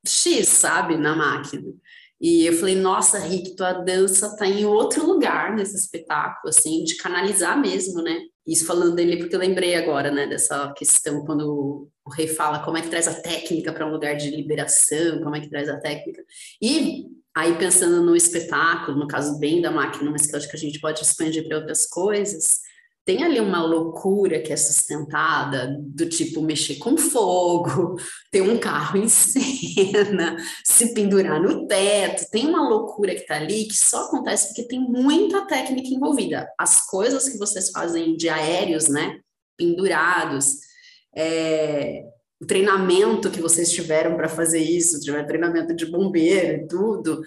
X, sabe, na máquina. E eu falei, nossa, Rick, tua dança tá em outro lugar nesse espetáculo, assim, de canalizar mesmo, né? Isso falando dele, porque eu lembrei agora, né, dessa questão quando o rei fala como é que traz a técnica para um lugar de liberação, como é que traz a técnica. E aí, pensando no espetáculo, no caso bem da máquina, mas que eu acho que a gente pode expandir para outras coisas, tem ali uma loucura que é sustentada, do tipo mexer com fogo, <laughs> ter um carro em <laughs> cena, se pendurar no teto, tem uma loucura que está ali que só acontece porque tem muita técnica envolvida. As coisas que vocês fazem de aéreos, né, pendurados, é, o treinamento que vocês tiveram para fazer isso, tiver treinamento de bombeiro e tudo,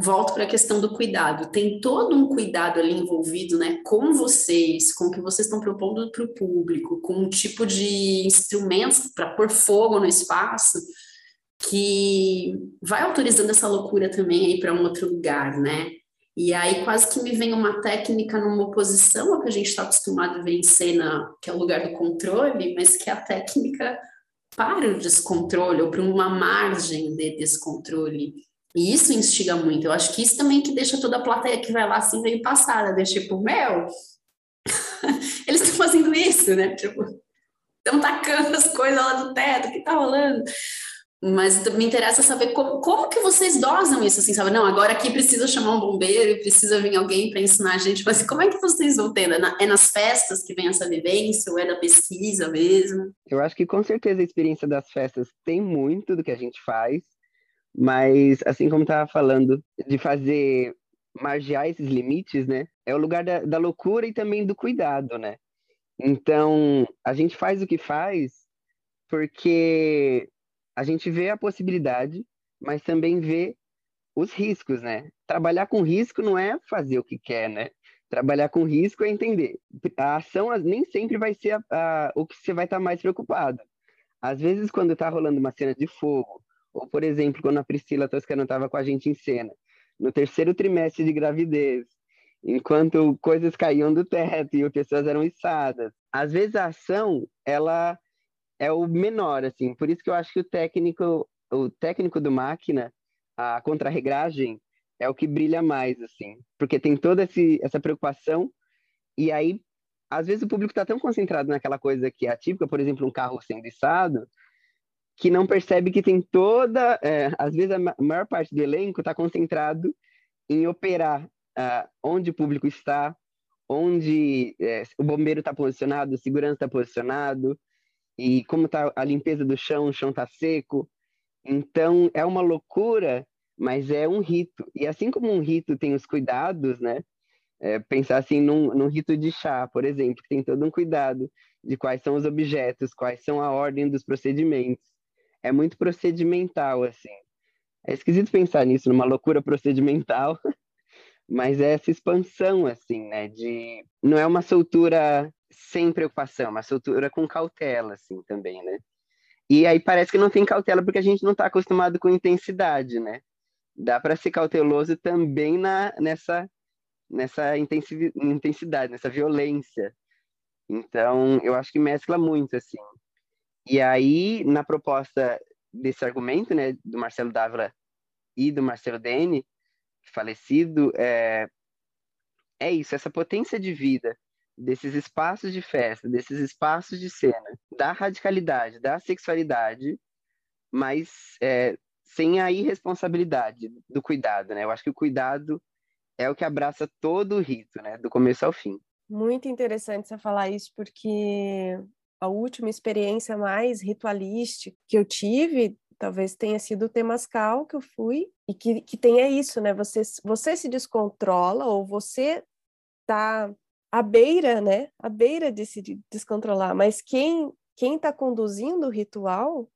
volto para a questão do cuidado. Tem todo um cuidado ali envolvido, né, com vocês, com o que vocês estão propondo para o público, com um tipo de instrumentos para pôr fogo no espaço, que vai autorizando essa loucura também aí para um outro lugar, né? E aí quase que me vem uma técnica numa oposição ao que a gente está acostumado a ver em cena, que é o lugar do controle, mas que é a técnica para o descontrole ou para uma margem de descontrole. E isso instiga muito. Eu acho que isso também que deixa toda a plateia que vai lá assim meio passada, né? Tipo, Mel, <laughs> eles estão fazendo isso, né? Tipo, estão tacando as coisas lá do teto, o que tá rolando? Mas me interessa saber como, como que vocês dosam isso, assim, sabe? Não, agora aqui precisa chamar um bombeiro, precisa vir alguém para ensinar a gente, mas como é que vocês vão tendo? É, na, é nas festas que vem essa vivência ou é da pesquisa mesmo? Eu acho que com certeza a experiência das festas tem muito do que a gente faz, mas, assim como estava falando, de fazer margear esses limites, né? É o lugar da, da loucura e também do cuidado, né? Então, a gente faz o que faz porque a gente vê a possibilidade, mas também vê os riscos, né? Trabalhar com risco não é fazer o que quer, né? Trabalhar com risco é entender. A ação nem sempre vai ser a, a, o que você vai estar tá mais preocupado. Às vezes, quando está rolando uma cena de fogo, ou, por exemplo, quando a Priscila Toscano estava com a gente em cena, no terceiro trimestre de gravidez, enquanto coisas caíam do teto e pessoas eram içadas. Às vezes a ação, ela é o menor, assim. Por isso que eu acho que o técnico, o técnico do máquina, a contrarregragem, é o que brilha mais, assim. Porque tem toda esse, essa preocupação e aí, às vezes o público está tão concentrado naquela coisa que é atípica, por exemplo, um carro sendo içado, que não percebe que tem toda, é, às vezes a maior parte do elenco está concentrado em operar onde o público está, onde é, o bombeiro está posicionado, o segurança está posicionado, e como está a limpeza do chão, o chão está seco. Então, é uma loucura, mas é um rito. E assim como um rito tem os cuidados, né? É, pensar assim num, num rito de chá, por exemplo, que tem todo um cuidado de quais são os objetos, quais são a ordem dos procedimentos. É muito procedimental, assim. É esquisito pensar nisso, numa loucura procedimental, <laughs> mas é essa expansão, assim, né? De não é uma soltura sem preocupação, é uma soltura com cautela, assim, também, né? E aí parece que não tem cautela porque a gente não está acostumado com intensidade, né? Dá para ser cauteloso também na nessa nessa intensidade, nessa violência. Então, eu acho que mescla muito, assim. E aí, na proposta desse argumento, né, do Marcelo Dávila e do Marcelo Dene, falecido, é, é isso, essa potência de vida desses espaços de festa, desses espaços de cena, da radicalidade, da sexualidade, mas é, sem a irresponsabilidade do cuidado, né? Eu acho que o cuidado é o que abraça todo o rito, né? Do começo ao fim. Muito interessante você falar isso, porque a última experiência mais ritualística que eu tive talvez tenha sido o Temascal que eu fui e que, que tenha isso, né? Você, você se descontrola ou você tá à beira, né? À beira de se descontrolar, mas quem quem está conduzindo o ritual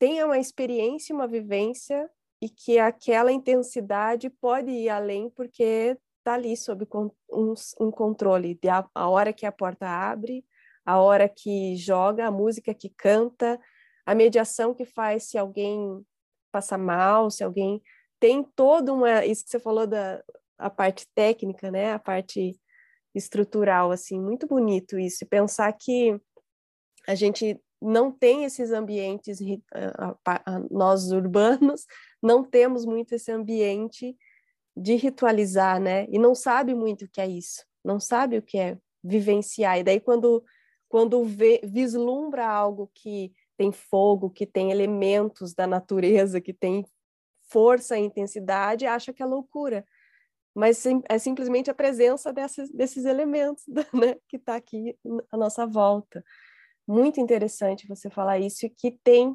tenha uma experiência, uma vivência e que aquela intensidade pode ir além porque está ali sob um, um controle de a, a hora que a porta abre, a hora que joga, a música que canta, a mediação que faz se alguém passa mal, se alguém tem toda uma isso que você falou da a parte técnica, né? A parte estrutural assim, muito bonito isso. E pensar que a gente não tem esses ambientes nós urbanos <laughs> não temos muito esse ambiente de ritualizar, né? E não sabe muito o que é isso, não sabe o que é vivenciar. E daí quando quando vê, vislumbra algo que tem fogo, que tem elementos da natureza, que tem força e intensidade, acha que é loucura. Mas é simplesmente a presença desses, desses elementos <laughs> né, que está aqui à nossa volta. Muito interessante você falar isso, e que tem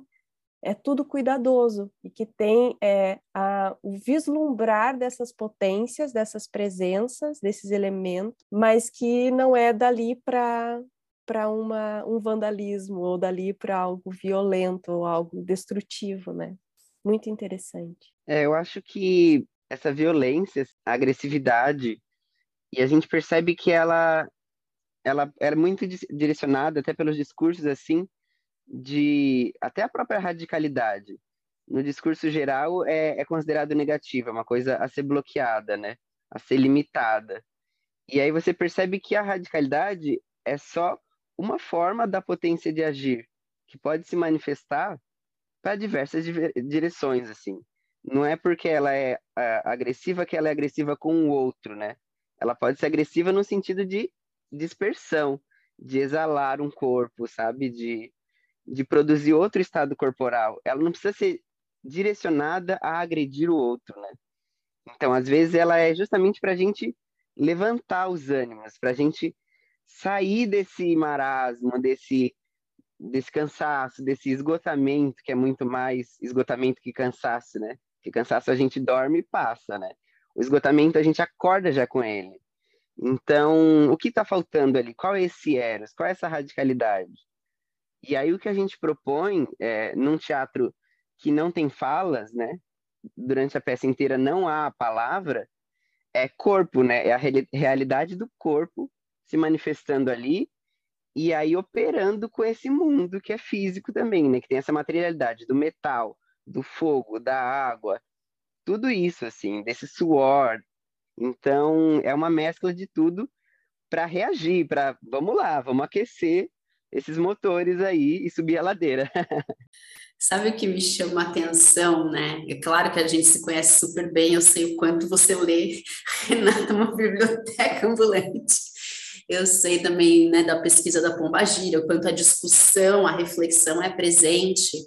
é tudo cuidadoso e que tem é, a, o vislumbrar dessas potências, dessas presenças, desses elementos, mas que não é dali para para um vandalismo ou dali para algo violento ou algo destrutivo, né? Muito interessante. É, eu acho que essa violência, a agressividade, e a gente percebe que ela ela era muito direcionada até pelos discursos assim de até a própria radicalidade no discurso geral é, é considerado negativa, é uma coisa a ser bloqueada, né? A ser limitada. E aí você percebe que a radicalidade é só uma forma da potência de agir, que pode se manifestar para diversas direções, assim. Não é porque ela é agressiva que ela é agressiva com o outro, né? Ela pode ser agressiva no sentido de dispersão, de exalar um corpo, sabe? De, de produzir outro estado corporal. Ela não precisa ser direcionada a agredir o outro, né? Então, às vezes, ela é justamente para a gente levantar os ânimos, para a gente sair desse marasmo, desse, desse cansaço, desse esgotamento, que é muito mais esgotamento que cansaço, né? Que cansaço a gente dorme e passa, né? O esgotamento a gente acorda já com ele. Então, o que está faltando ali? Qual é esse eros? Qual é essa radicalidade? E aí o que a gente propõe é, num teatro que não tem falas, né? Durante a peça inteira não há a palavra, é corpo, né? É a realidade do corpo se manifestando ali e aí operando com esse mundo que é físico também, né? Que tem essa materialidade do metal, do fogo, da água, tudo isso, assim, desse suor. Então, é uma mescla de tudo para reagir, para vamos lá, vamos aquecer esses motores aí e subir a ladeira. <laughs> Sabe o que me chama a atenção, né? É claro que a gente se conhece super bem, eu sei o quanto você lê, <laughs> Renata, uma biblioteca ambulante. Eu sei também né, da pesquisa da Pombagira, o quanto a discussão, a reflexão é presente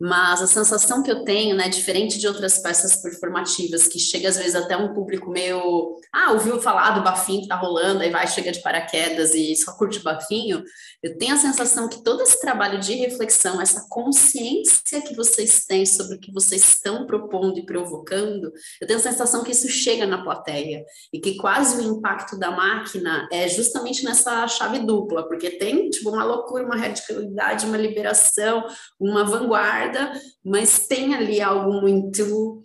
mas a sensação que eu tenho, né, diferente de outras peças performativas, que chega às vezes até um público meio, ah, ouviu falar do bafinho que tá rolando, aí vai, chega de paraquedas e só curte bafinho, eu tenho a sensação que todo esse trabalho de reflexão, essa consciência que vocês têm sobre o que vocês estão propondo e provocando, eu tenho a sensação que isso chega na plateia, e que quase o impacto da máquina é justamente nessa chave dupla, porque tem, tipo, uma loucura, uma radicalidade, uma liberação, uma vanguarda, mas tem ali algo muito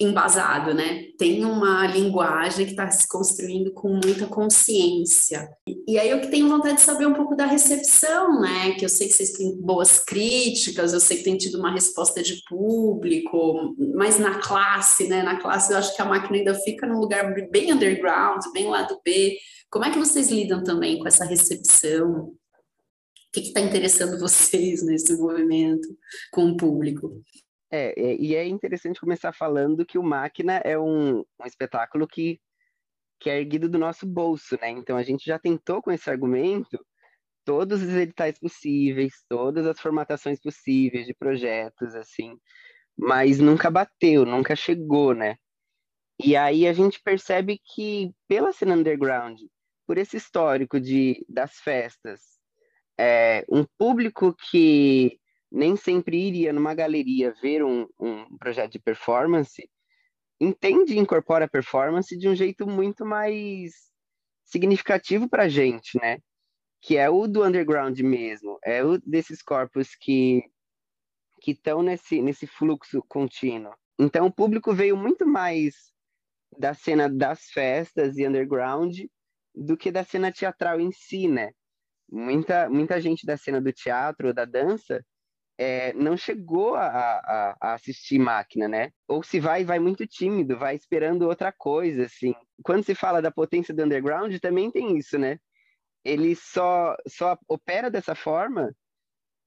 embasado, né? Tem uma linguagem que está se construindo com muita consciência. E aí eu que tenho vontade de saber um pouco da recepção, né? Que eu sei que vocês têm boas críticas, eu sei que tem tido uma resposta de público, mas na classe, né? Na classe eu acho que a máquina ainda fica num lugar bem underground, bem lá do B. Como é que vocês lidam também com essa recepção? Que está interessando <laughs> vocês nesse movimento com o público? É, é, e é interessante começar falando que o Máquina é um, um espetáculo que, que é erguido do nosso bolso, né? Então a gente já tentou com esse argumento todos os editais possíveis, todas as formatações possíveis de projetos, assim, mas nunca bateu, nunca chegou, né? E aí a gente percebe que pela cena underground, por esse histórico de das festas, é, um público que nem sempre iria numa galeria ver um, um projeto de performance, entende e incorpora a performance de um jeito muito mais significativo para a gente, né? Que é o do underground mesmo, é o desses corpos que que estão nesse nesse fluxo contínuo. Então o público veio muito mais da cena das festas e underground do que da cena teatral em si, né? Muita, muita gente da cena do teatro, da dança, é, não chegou a, a, a, assistir máquina, né? Ou se vai, vai muito tímido, vai esperando outra coisa, assim. Quando se fala da potência do underground, também tem isso, né? Ele só, só opera dessa forma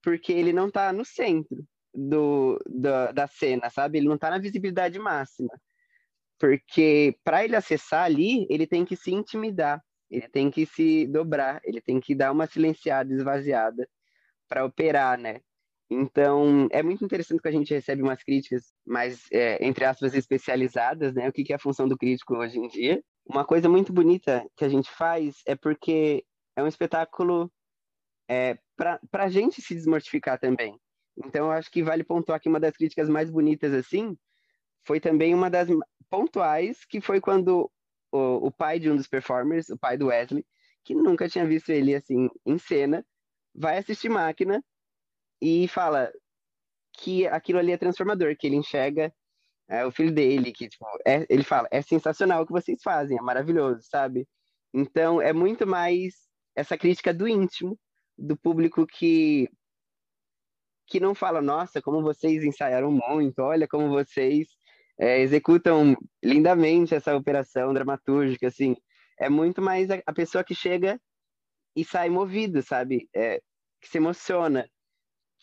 porque ele não está no centro do, do, da cena, sabe? Ele não está na visibilidade máxima. Porque para ele acessar ali, ele tem que se intimidar ele tem que se dobrar, ele tem que dar uma silenciada, esvaziada para operar, né? Então, é muito interessante que a gente recebe umas críticas mais, é, entre aspas, especializadas, né? O que, que é a função do crítico hoje em dia. Uma coisa muito bonita que a gente faz é porque é um espetáculo é, para a gente se desmortificar também. Então, eu acho que vale pontuar que uma das críticas mais bonitas, assim, foi também uma das pontuais, que foi quando o, o pai de um dos performers, o pai do Wesley, que nunca tinha visto ele assim em cena, vai assistir Máquina e fala que aquilo ali é transformador, que ele enxerga é, o filho dele, que tipo, é, ele fala, é sensacional o que vocês fazem, é maravilhoso, sabe? Então é muito mais essa crítica do íntimo, do público que que não fala, nossa, como vocês ensaiaram muito, olha como vocês é, executam lindamente essa operação dramatúrgica, assim. É muito mais a, a pessoa que chega e sai movido, sabe? É, que se emociona,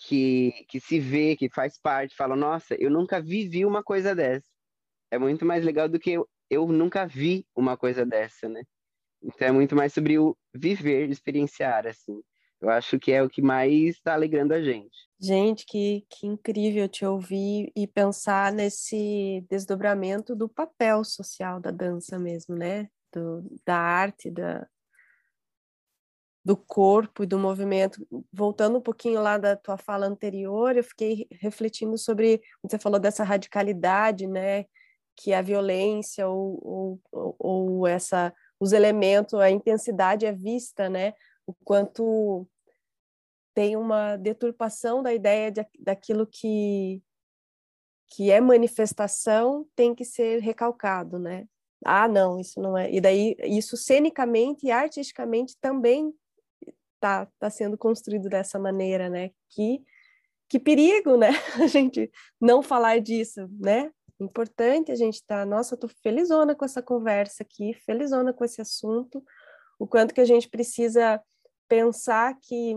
que, que se vê, que faz parte, fala, nossa, eu nunca vivi uma coisa dessa. É muito mais legal do que eu, eu nunca vi uma coisa dessa, né? Então é muito mais sobre o viver, experienciar, assim. Eu acho que é o que mais está alegrando a gente. Gente, que, que incrível te ouvir e pensar nesse desdobramento do papel social da dança mesmo, né? Do, da arte, da, do corpo e do movimento. Voltando um pouquinho lá da tua fala anterior, eu fiquei refletindo sobre, você falou dessa radicalidade, né? Que a violência ou, ou, ou essa, os elementos, a intensidade é vista, né? O quanto tem uma deturpação da ideia de, daquilo que que é manifestação tem que ser recalcado, né? ah, não, isso não é. E daí, isso cenicamente e artisticamente também está tá sendo construído dessa maneira, né? Que, que perigo, né? <laughs> A gente não falar disso, né? Importante a gente tá, nossa, tô felizona com essa conversa aqui, felizona com esse assunto, o quanto que a gente precisa pensar que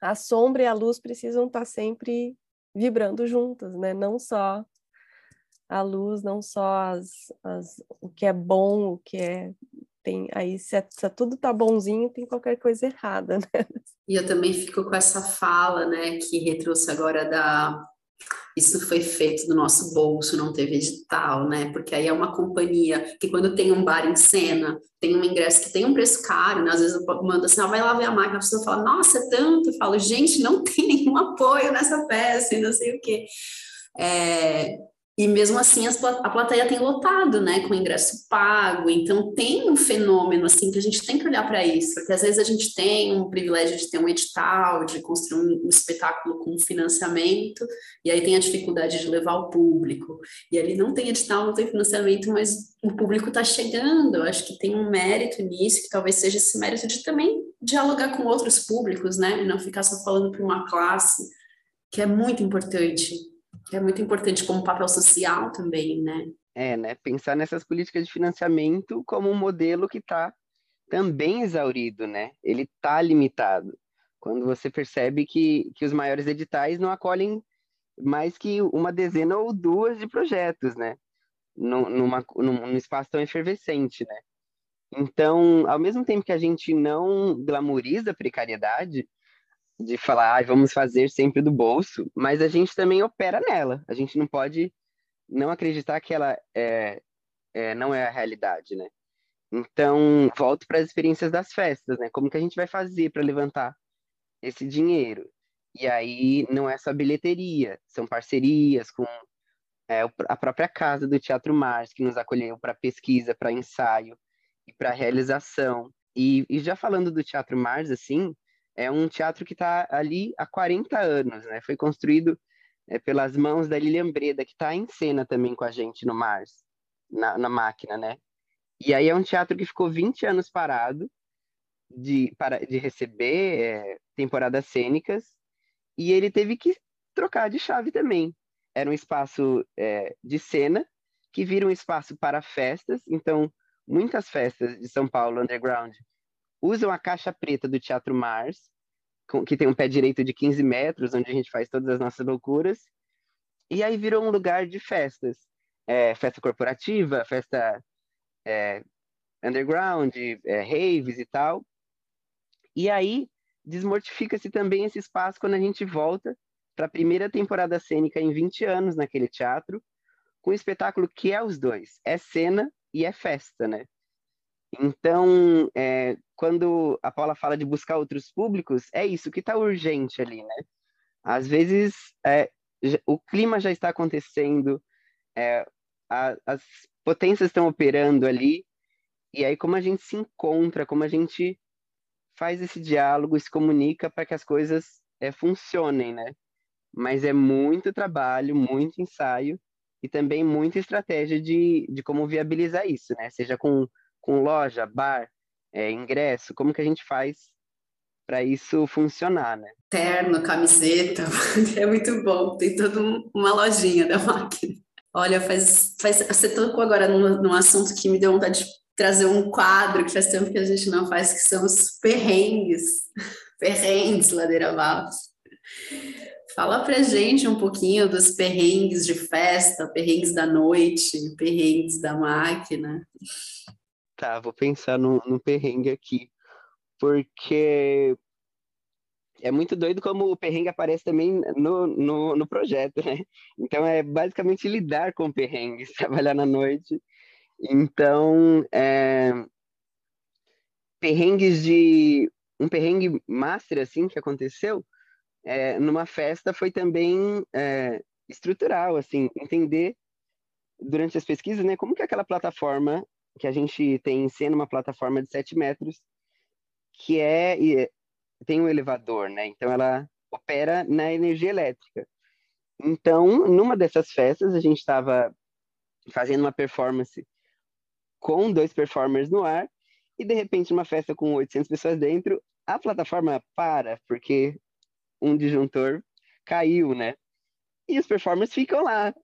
a sombra e a luz precisam estar tá sempre vibrando juntas, né? Não só a luz, não só as, as, o que é bom, o que é tem aí se, é, se é tudo tá bonzinho tem qualquer coisa errada né e eu também fico com essa fala né que retrouxe agora da isso foi feito do nosso bolso, não teve edital, né? Porque aí é uma companhia que quando tem um bar em cena, tem um ingresso que tem um preço caro, né? Às vezes eu mando assim, ah, vai lá ver a máquina, a pessoa fala, nossa, é tanto. Eu falo, gente, não <laughs> tem nenhum apoio nessa peça e não sei o quê. É, e mesmo assim as, a plateia tem lotado, né, com ingresso pago. Então tem um fenômeno assim que a gente tem que olhar para isso, porque às vezes a gente tem um privilégio de ter um edital, de construir um espetáculo com financiamento, e aí tem a dificuldade de levar o público. E ali não tem edital, não tem financiamento, mas o público está chegando. Eu acho que tem um mérito nisso, que talvez seja esse mérito de também dialogar com outros públicos, né, e não ficar só falando para uma classe, que é muito importante é muito importante como papel social também, né? É, né? Pensar nessas políticas de financiamento como um modelo que está também exaurido, né? Ele está limitado. Quando você percebe que, que os maiores editais não acolhem mais que uma dezena ou duas de projetos, né? Numa, num, num espaço tão efervescente, né? Então, ao mesmo tempo que a gente não glamoriza a precariedade, de falar, ah, vamos fazer sempre do bolso, mas a gente também opera nela. A gente não pode não acreditar que ela é, é não é a realidade, né? Então, volto para as experiências das festas, né? Como que a gente vai fazer para levantar esse dinheiro? E aí não é só bilheteria, são parcerias com é, a própria casa do Teatro Mars, que nos acolheu para pesquisa, para ensaio e para realização. E, e já falando do Teatro Mars, assim, é um teatro que está ali há 40 anos, né? Foi construído é, pelas mãos da Lilian Breda, que está em cena também com a gente no Mars, na, na máquina, né? E aí é um teatro que ficou 20 anos parado de, para, de receber é, temporadas cênicas e ele teve que trocar de chave também. Era um espaço é, de cena que vira um espaço para festas, então muitas festas de São Paulo underground usam a caixa preta do Teatro Mars, que tem um pé direito de 15 metros, onde a gente faz todas as nossas loucuras, e aí virou um lugar de festas. É, festa corporativa, festa é, underground, é, raves e tal. E aí desmortifica-se também esse espaço quando a gente volta para a primeira temporada cênica em 20 anos naquele teatro, com um espetáculo que é os dois, é cena e é festa, né? Então, é, quando a Paula fala de buscar outros públicos, é isso que está urgente ali, né? Às vezes, é, o clima já está acontecendo, é, a, as potências estão operando ali, e aí como a gente se encontra, como a gente faz esse diálogo, se comunica para que as coisas é, funcionem, né? Mas é muito trabalho, muito ensaio e também muita estratégia de, de como viabilizar isso, né? Seja com com loja, bar, é, ingresso? Como que a gente faz para isso funcionar, né? Terno, camiseta, <laughs> é muito bom. Tem toda uma lojinha da máquina. Olha, faz, faz, você tocou agora num, num assunto que me deu vontade de trazer um quadro que faz tempo que a gente não faz, que são os perrengues, <laughs> perrengues Ladeira Valls. Fala pra gente um pouquinho dos perrengues de festa, perrengues da noite, perrengues da máquina. Tá, vou pensar no, no perrengue aqui. Porque é muito doido como o perrengue aparece também no, no, no projeto, né? Então é basicamente lidar com perrengues, <laughs> trabalhar na noite. Então, é, perrengues de. Um perrengue master, assim, que aconteceu é, numa festa foi também é, estrutural, assim, entender durante as pesquisas, né, como que aquela plataforma que a gente tem em cena uma plataforma de 7 metros que é tem um elevador, né? Então ela opera na energia elétrica. Então, numa dessas festas, a gente estava fazendo uma performance com dois performers no ar, e de repente, numa festa com 800 pessoas dentro, a plataforma para, porque um disjuntor caiu, né? E os performers ficam lá,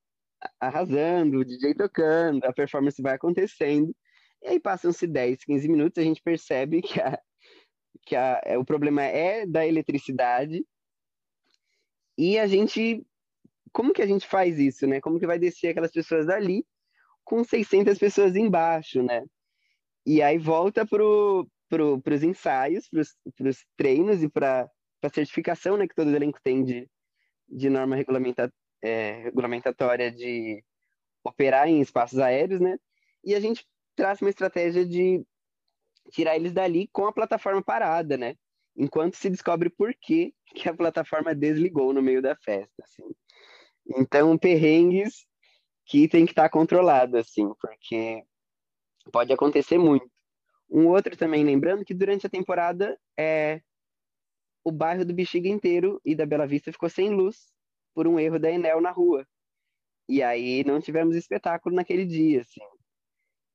arrasando, o DJ tocando, a performance vai acontecendo. E aí passam-se 10, 15 minutos, a gente percebe que, a, que a, é, o problema é da eletricidade. E a gente. Como que a gente faz isso, né? Como que vai descer aquelas pessoas dali com 600 pessoas embaixo, né? E aí volta pro, pro, os ensaios, para os treinos e para a certificação né, que todo elenco tem de, de norma regulamenta, é, regulamentatória de operar em espaços aéreos, né? E a gente traz uma estratégia de tirar eles dali com a plataforma parada, né? Enquanto se descobre por que, que a plataforma desligou no meio da festa, assim. Então, perrengues que tem que estar controlado, assim, porque pode acontecer muito. Um outro também, lembrando que durante a temporada é, o bairro do Bexiga inteiro e da Bela Vista ficou sem luz por um erro da Enel na rua. E aí não tivemos espetáculo naquele dia, assim.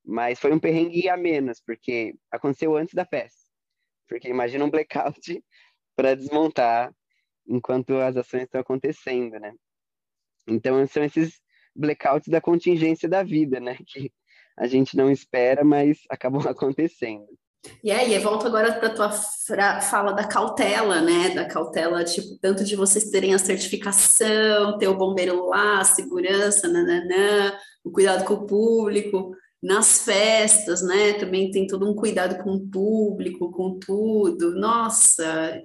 Mas foi um perrengue a menos, porque aconteceu antes da festa. Porque imagina um blackout <laughs> para desmontar enquanto as ações estão acontecendo, né? Então são esses blackouts da contingência da vida, né? <laughs> Que a gente não espera, mas acabam <laughs> acontecendo. E aí, volto agora para a tua fala da cautela, né? Da cautela, tipo, tanto de vocês terem a certificação, ter o bombeiro lá, a segurança, nananã, o cuidado com o público, nas festas, né? Também tem todo um cuidado com o público, com tudo. Nossa,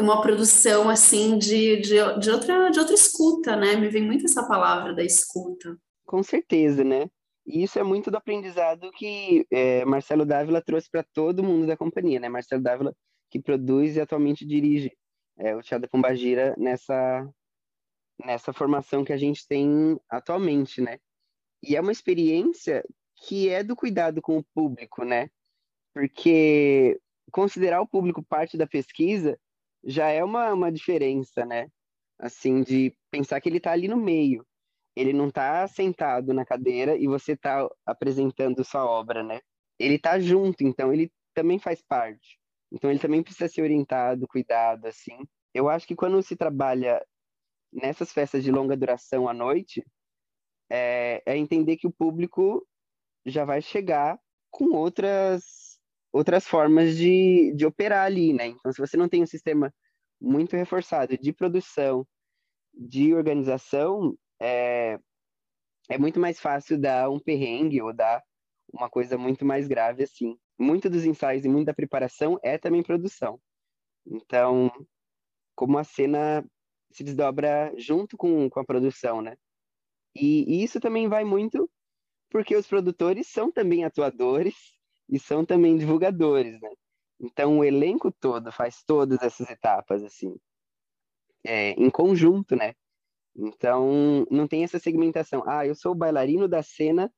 uma produção assim de, de, de, outra, de outra escuta, né? Me vem muito essa palavra da escuta. Com certeza, né? E isso é muito do aprendizado que é, Marcelo Dávila trouxe para todo mundo da companhia, né? Marcelo Dávila, que produz e atualmente dirige é, o Teatro Pombagira nessa, nessa formação que a gente tem atualmente, né? E é uma experiência que é do cuidado com o público, né? Porque considerar o público parte da pesquisa já é uma, uma diferença, né? Assim, de pensar que ele está ali no meio ele não está sentado na cadeira e você está apresentando sua obra, né? Ele está junto, então ele também faz parte. Então ele também precisa ser orientado, cuidado, assim. Eu acho que quando se trabalha nessas festas de longa duração à noite, é, é entender que o público já vai chegar com outras outras formas de, de operar ali, né? Então, se você não tem um sistema muito reforçado de produção, de organização, é, é muito mais fácil dar um perrengue ou dar uma coisa muito mais grave assim. Muito dos ensaios e muito da preparação é também produção. Então, como a cena se desdobra junto com, com a produção, né? E, e isso também vai muito porque os produtores são também atuadores e são também divulgadores, né? Então, o elenco todo faz todas essas etapas, assim, é, em conjunto, né? Então, não tem essa segmentação. Ah, eu sou o bailarino da cena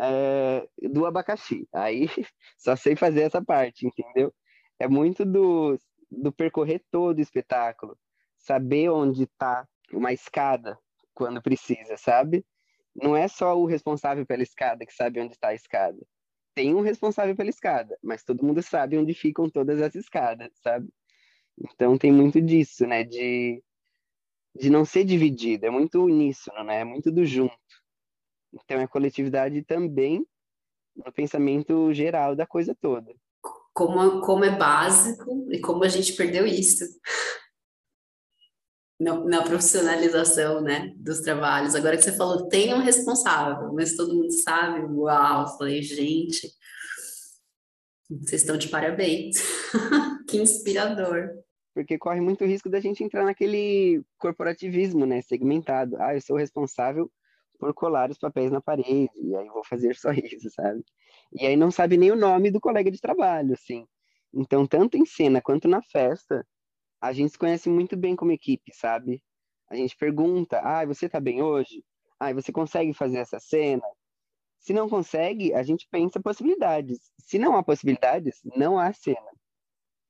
é, do abacaxi. Aí <laughs> só sei fazer essa parte, entendeu? É muito do, do percorrer todo o espetáculo. Saber onde está uma escada quando precisa, sabe? Não é só o responsável pela escada que sabe onde está a escada. Tem um responsável pela escada, mas todo mundo sabe onde ficam todas as escadas, sabe? Então tem muito disso, né? De de não ser dividido, é muito uníssono, né? É muito do junto. Então é coletividade também no pensamento geral da coisa toda. Como, como é básico e como a gente perdeu isso na, na profissionalização, né, dos trabalhos. Agora que você falou, tem um responsável, mas todo mundo sabe, uau, falei, gente, vocês estão de parabéns, <laughs> que inspirador porque corre muito risco da gente entrar naquele corporativismo, né, segmentado. Ah, eu sou responsável por colar os papéis na parede, e aí vou fazer só isso, sabe? E aí não sabe nem o nome do colega de trabalho, assim. Então, tanto em cena quanto na festa, a gente se conhece muito bem como equipe, sabe? A gente pergunta, ah, você tá bem hoje? Ah, você consegue fazer essa cena? Se não consegue, a gente pensa possibilidades. Se não há possibilidades, não há cena.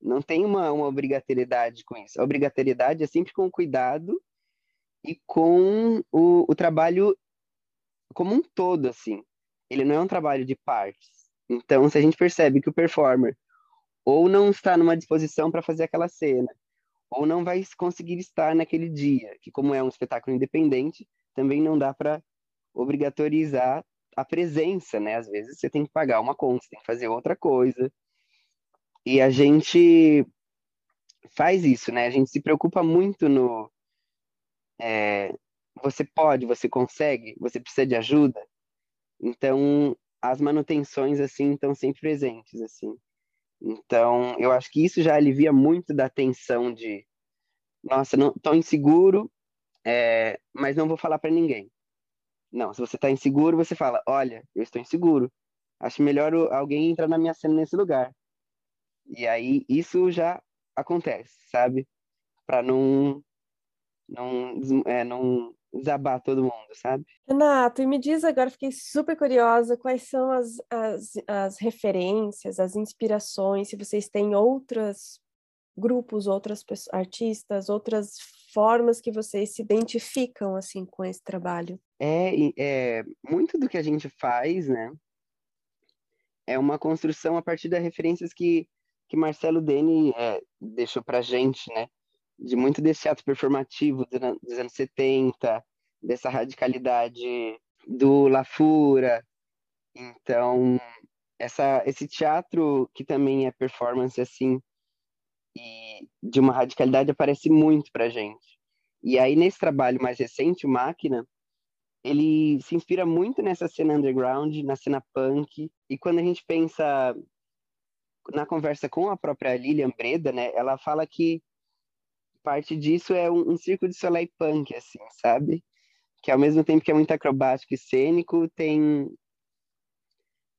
Não tem uma, uma obrigatoriedade com isso. A obrigatoriedade é sempre com cuidado e com o, o trabalho como um todo, assim. ele não é um trabalho de partes. Então, se a gente percebe que o performer ou não está numa disposição para fazer aquela cena, ou não vai conseguir estar naquele dia, que como é um espetáculo independente, também não dá para obrigatoriizar a presença, né? Às vezes você tem que pagar uma conta, você tem que fazer outra coisa. E a gente faz isso, né? A gente se preocupa muito no é, você pode, você consegue, você precisa de ajuda. Então, as manutenções assim estão sempre presentes assim. Então, eu acho que isso já alivia muito da tensão de, nossa, não tô inseguro, é, mas não vou falar para ninguém. Não, se você está inseguro, você fala, olha, eu estou inseguro. Acho melhor alguém entrar na minha cena nesse lugar. E aí isso já acontece, sabe? Para não não, é, não desabar todo mundo, sabe? Renato, e me diz agora, fiquei super curiosa, quais são as, as, as referências, as inspirações, se vocês têm outros grupos, outras artistas, outras formas que vocês se identificam, assim, com esse trabalho? É, é muito do que a gente faz, né, é uma construção a partir das referências que, que Marcelo Deni é, deixou pra gente, né, de muito desse teatro performativo dos anos 70, dessa radicalidade do La Fura. Então, essa, esse teatro que também é performance assim e de uma radicalidade aparece muito pra gente. E aí nesse trabalho mais recente, o Máquina, ele se inspira muito nessa cena underground, na cena punk. E quando a gente pensa na conversa com a própria Lilian Breda, né, ela fala que parte disso é um, um círculo de soleil punk, assim, sabe? Que ao mesmo tempo que é muito acrobático e cênico, tem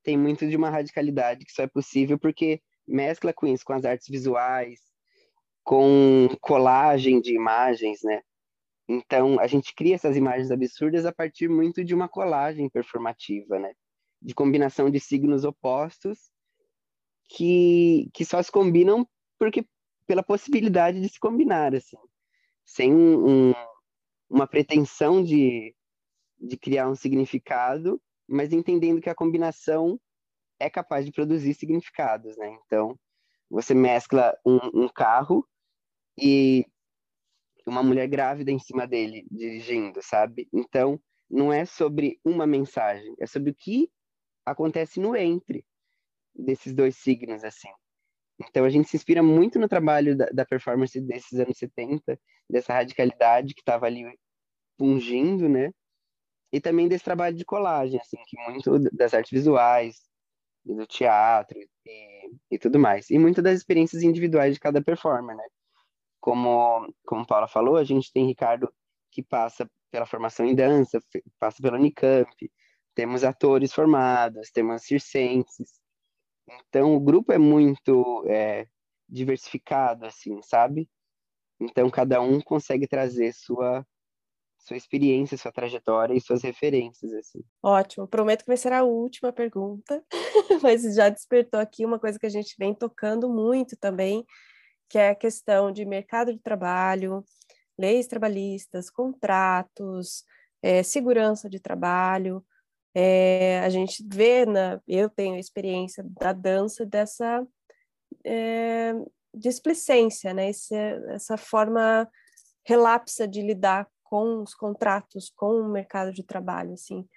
tem muito de uma radicalidade que só é possível porque mescla com isso, com as artes visuais, com colagem de imagens, né? Então, a gente cria essas imagens absurdas a partir muito de uma colagem performativa, né? De combinação de signos opostos que, que só se combinam porque pela possibilidade de se combinar, assim, sem um, uma pretensão de, de criar um significado, mas entendendo que a combinação é capaz de produzir significados, né? Então, você mescla um, um carro e uma mulher grávida em cima dele, dirigindo, sabe? Então, não é sobre uma mensagem, é sobre o que acontece no entre desses dois signos, assim. Então a gente se inspira muito no trabalho da, da performance desses anos 70, dessa radicalidade que estava ali pungindo, né? E também desse trabalho de colagem, assim, que muito das artes visuais, e do teatro e, e tudo mais. E muito das experiências individuais de cada performer, né? Como, como Paula falou, a gente tem Ricardo que passa pela formação em dança, passa pela Unicamp, temos atores formados, temos circenses, então, o grupo é muito é, diversificado, assim, sabe? Então, cada um consegue trazer sua sua experiência, sua trajetória e suas referências, assim. Ótimo. Prometo que vai ser a última pergunta, <laughs> mas já despertou aqui uma coisa que a gente vem tocando muito também, que é a questão de mercado de trabalho, leis trabalhistas, contratos, é, segurança de trabalho, é, a gente vê, na, eu tenho experiência da dança dessa é, displicência, né? Esse, essa forma relapsa de lidar com os contratos, com o mercado de trabalho, assim.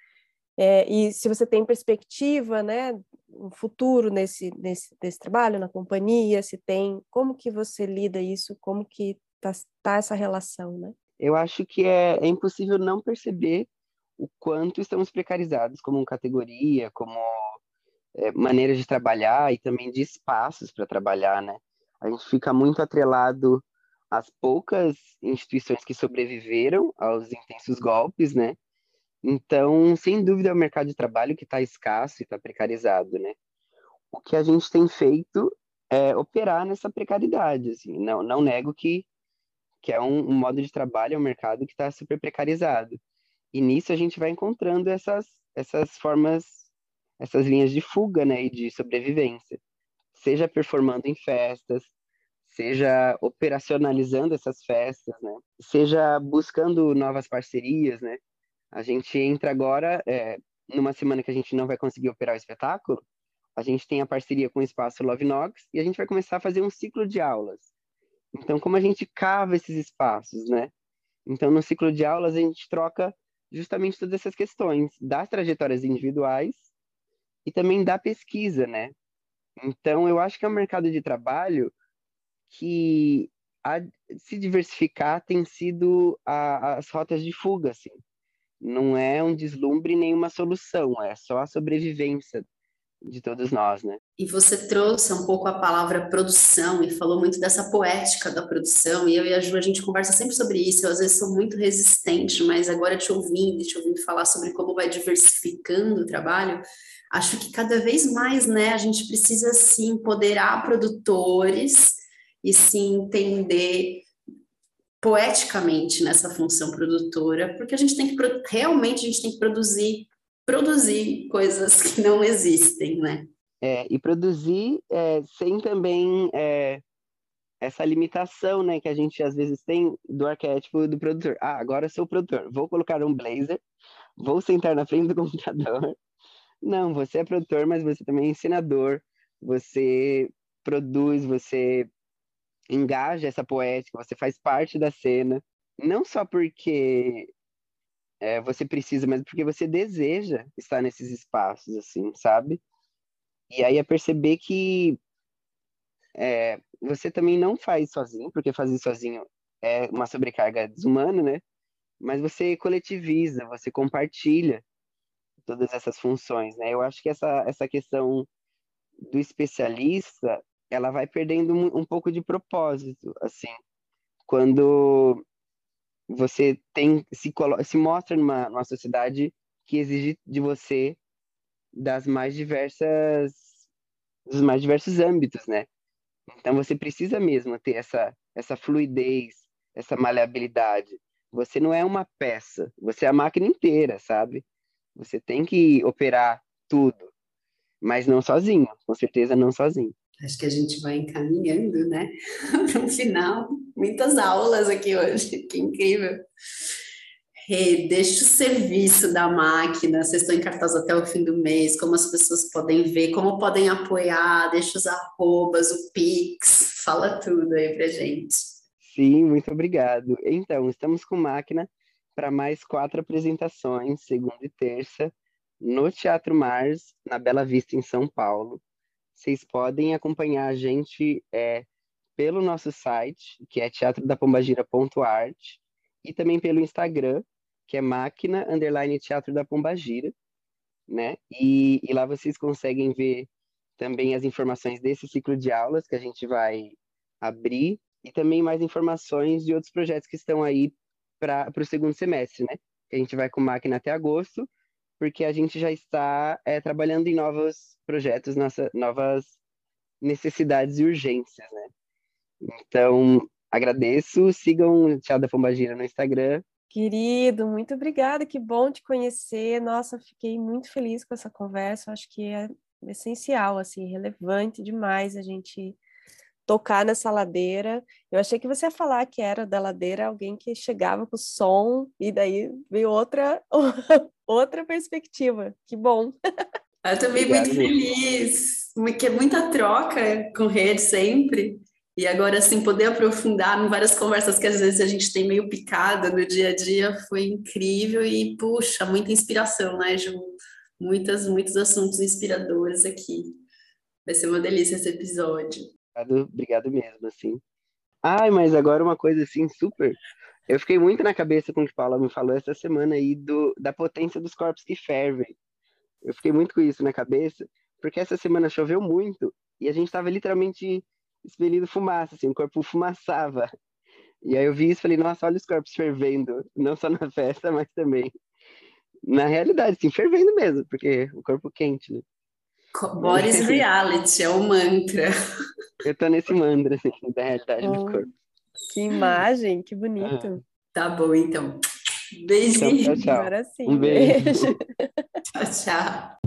É, e se você tem perspectiva, né, um futuro nesse, nesse, nesse trabalho, na companhia, se tem, como que você lida isso, como que tá, tá essa relação, né? Eu acho que é, é impossível não perceber o quanto estamos precarizados como categoria, como é, maneira de trabalhar e também de espaços para trabalhar, né? A gente fica muito atrelado às poucas instituições que sobreviveram aos intensos golpes, né? Então, sem dúvida, é o mercado de trabalho que está escasso e está precarizado, né? O que a gente tem feito é operar nessa precariedade, assim. Não, não nego que, que é um, um modo de trabalho, é um mercado que está super precarizado. E nisso a gente vai encontrando essas, essas formas, essas linhas de fuga, né, e de sobrevivência. Seja performando em festas, seja operacionalizando essas festas, né, seja buscando novas parcerias, né. A gente entra agora, é, numa semana que a gente não vai conseguir operar o espetáculo, a gente tem a parceria com o espaço Love Knox e a gente vai começar a fazer um ciclo de aulas. Então, como a gente cava esses espaços, né? Então, no ciclo de aulas, a gente troca justamente todas essas questões das trajetórias individuais e também da pesquisa, né? Então, eu acho que é um mercado de trabalho que a, se diversificar tem sido a, as rotas de fuga, assim. Não é um deslumbre nem uma solução, é só a sobrevivência de todos nós, né? E você trouxe um pouco a palavra produção e falou muito dessa poética da produção, e eu e a Ju, a gente conversa sempre sobre isso, eu às vezes sou muito resistente, mas agora te ouvindo, te ouvindo falar sobre como vai diversificando o trabalho, acho que cada vez mais, né, a gente precisa se empoderar produtores e se entender poeticamente nessa função produtora, porque a gente tem que realmente a gente tem que produzir produzir coisas que não existem, né? É, e produzir é, sem também é, essa limitação, né, que a gente às vezes tem do arquétipo do produtor. Ah, agora sou produtor, vou colocar um blazer, vou sentar na frente do <laughs> computador. Não, você é produtor, mas você também é ensinador, você produz, você engaja essa poética, você faz parte da cena, não só porque é, você precisa, mas porque você deseja estar nesses espaços, assim, sabe? E aí é perceber que é, você também não faz sozinho, porque fazer sozinho é uma sobrecarga desumana, né? Mas você coletiviza, você compartilha todas essas funções, né? Eu acho que essa, essa questão do especialista, ela vai perdendo um, um pouco de propósito, assim, quando você tem se, se mostra numa, numa sociedade que exige de você das mais diversas dos mais diversos âmbitos, né? Então você precisa mesmo ter essa essa fluidez, essa maleabilidade. Você não é uma peça, você é a máquina inteira, sabe? Você tem que operar tudo, mas não sozinho, com certeza não sozinho. Acho que a gente vai encaminhando, né? <laughs> no final, muitas aulas aqui hoje, <laughs> que incrível. Rê, deixa o serviço da máquina, vocês estão em cartaz até o fim do mês, como as pessoas podem ver, como podem apoiar, deixa os arrobas, o Pix, fala tudo aí pra gente. Sim, muito obrigado. Então, estamos com máquina para mais quatro apresentações, segunda e terça, no Teatro Mars, na Bela Vista, em São Paulo. Vocês podem acompanhar a gente é, pelo nosso site, que é teatrodapombagira.art, e também pelo Instagram, que é máquina underline teatro da Pombagira, né? E, e lá vocês conseguem ver também as informações desse ciclo de aulas que a gente vai abrir e também mais informações de outros projetos que estão aí para o segundo semestre, né? A gente vai com máquina até agosto porque a gente já está é, trabalhando em novos projetos, nossa, novas necessidades e urgências, né? Então, agradeço, sigam o Tchau da Pombagira no Instagram. Querido, muito obrigada, que bom te conhecer. Nossa, fiquei muito feliz com essa conversa, acho que é essencial, assim, relevante demais a gente tocar nessa ladeira. Eu achei que você ia falar que era da ladeira alguém que chegava com som e daí veio outra <laughs> outra perspectiva. Que bom. Eu também Obrigado. muito feliz, que é muita troca com rede sempre. E agora, assim, poder aprofundar em várias conversas que às vezes a gente tem meio picada no dia a dia foi incrível e, puxa, muita inspiração, né, Ju? Muitas, muitos assuntos inspiradores aqui. Vai ser uma delícia esse episódio. Obrigado, obrigado mesmo, assim. Ai, mas agora uma coisa assim, super. Eu fiquei muito na cabeça com o que Paula me falou essa semana aí do, da potência dos corpos que fervem. Eu fiquei muito com isso na cabeça, porque essa semana choveu muito e a gente estava literalmente expelindo fumaça, assim, o corpo fumaçava. E aí eu vi isso e falei, nossa, olha os corpos fervendo, não só na festa, mas também na realidade, assim, fervendo mesmo, porque o corpo quente, né? Boris <laughs> Reality, é o mantra. Eu tô nesse mantra, assim, da realidade oh, do corpo. Que imagem, que bonito. Ah. Tá bom, então. Beijinho. Então, tchau, tchau. Agora sim. Um beijo. beijo. <laughs> tchau, tchau.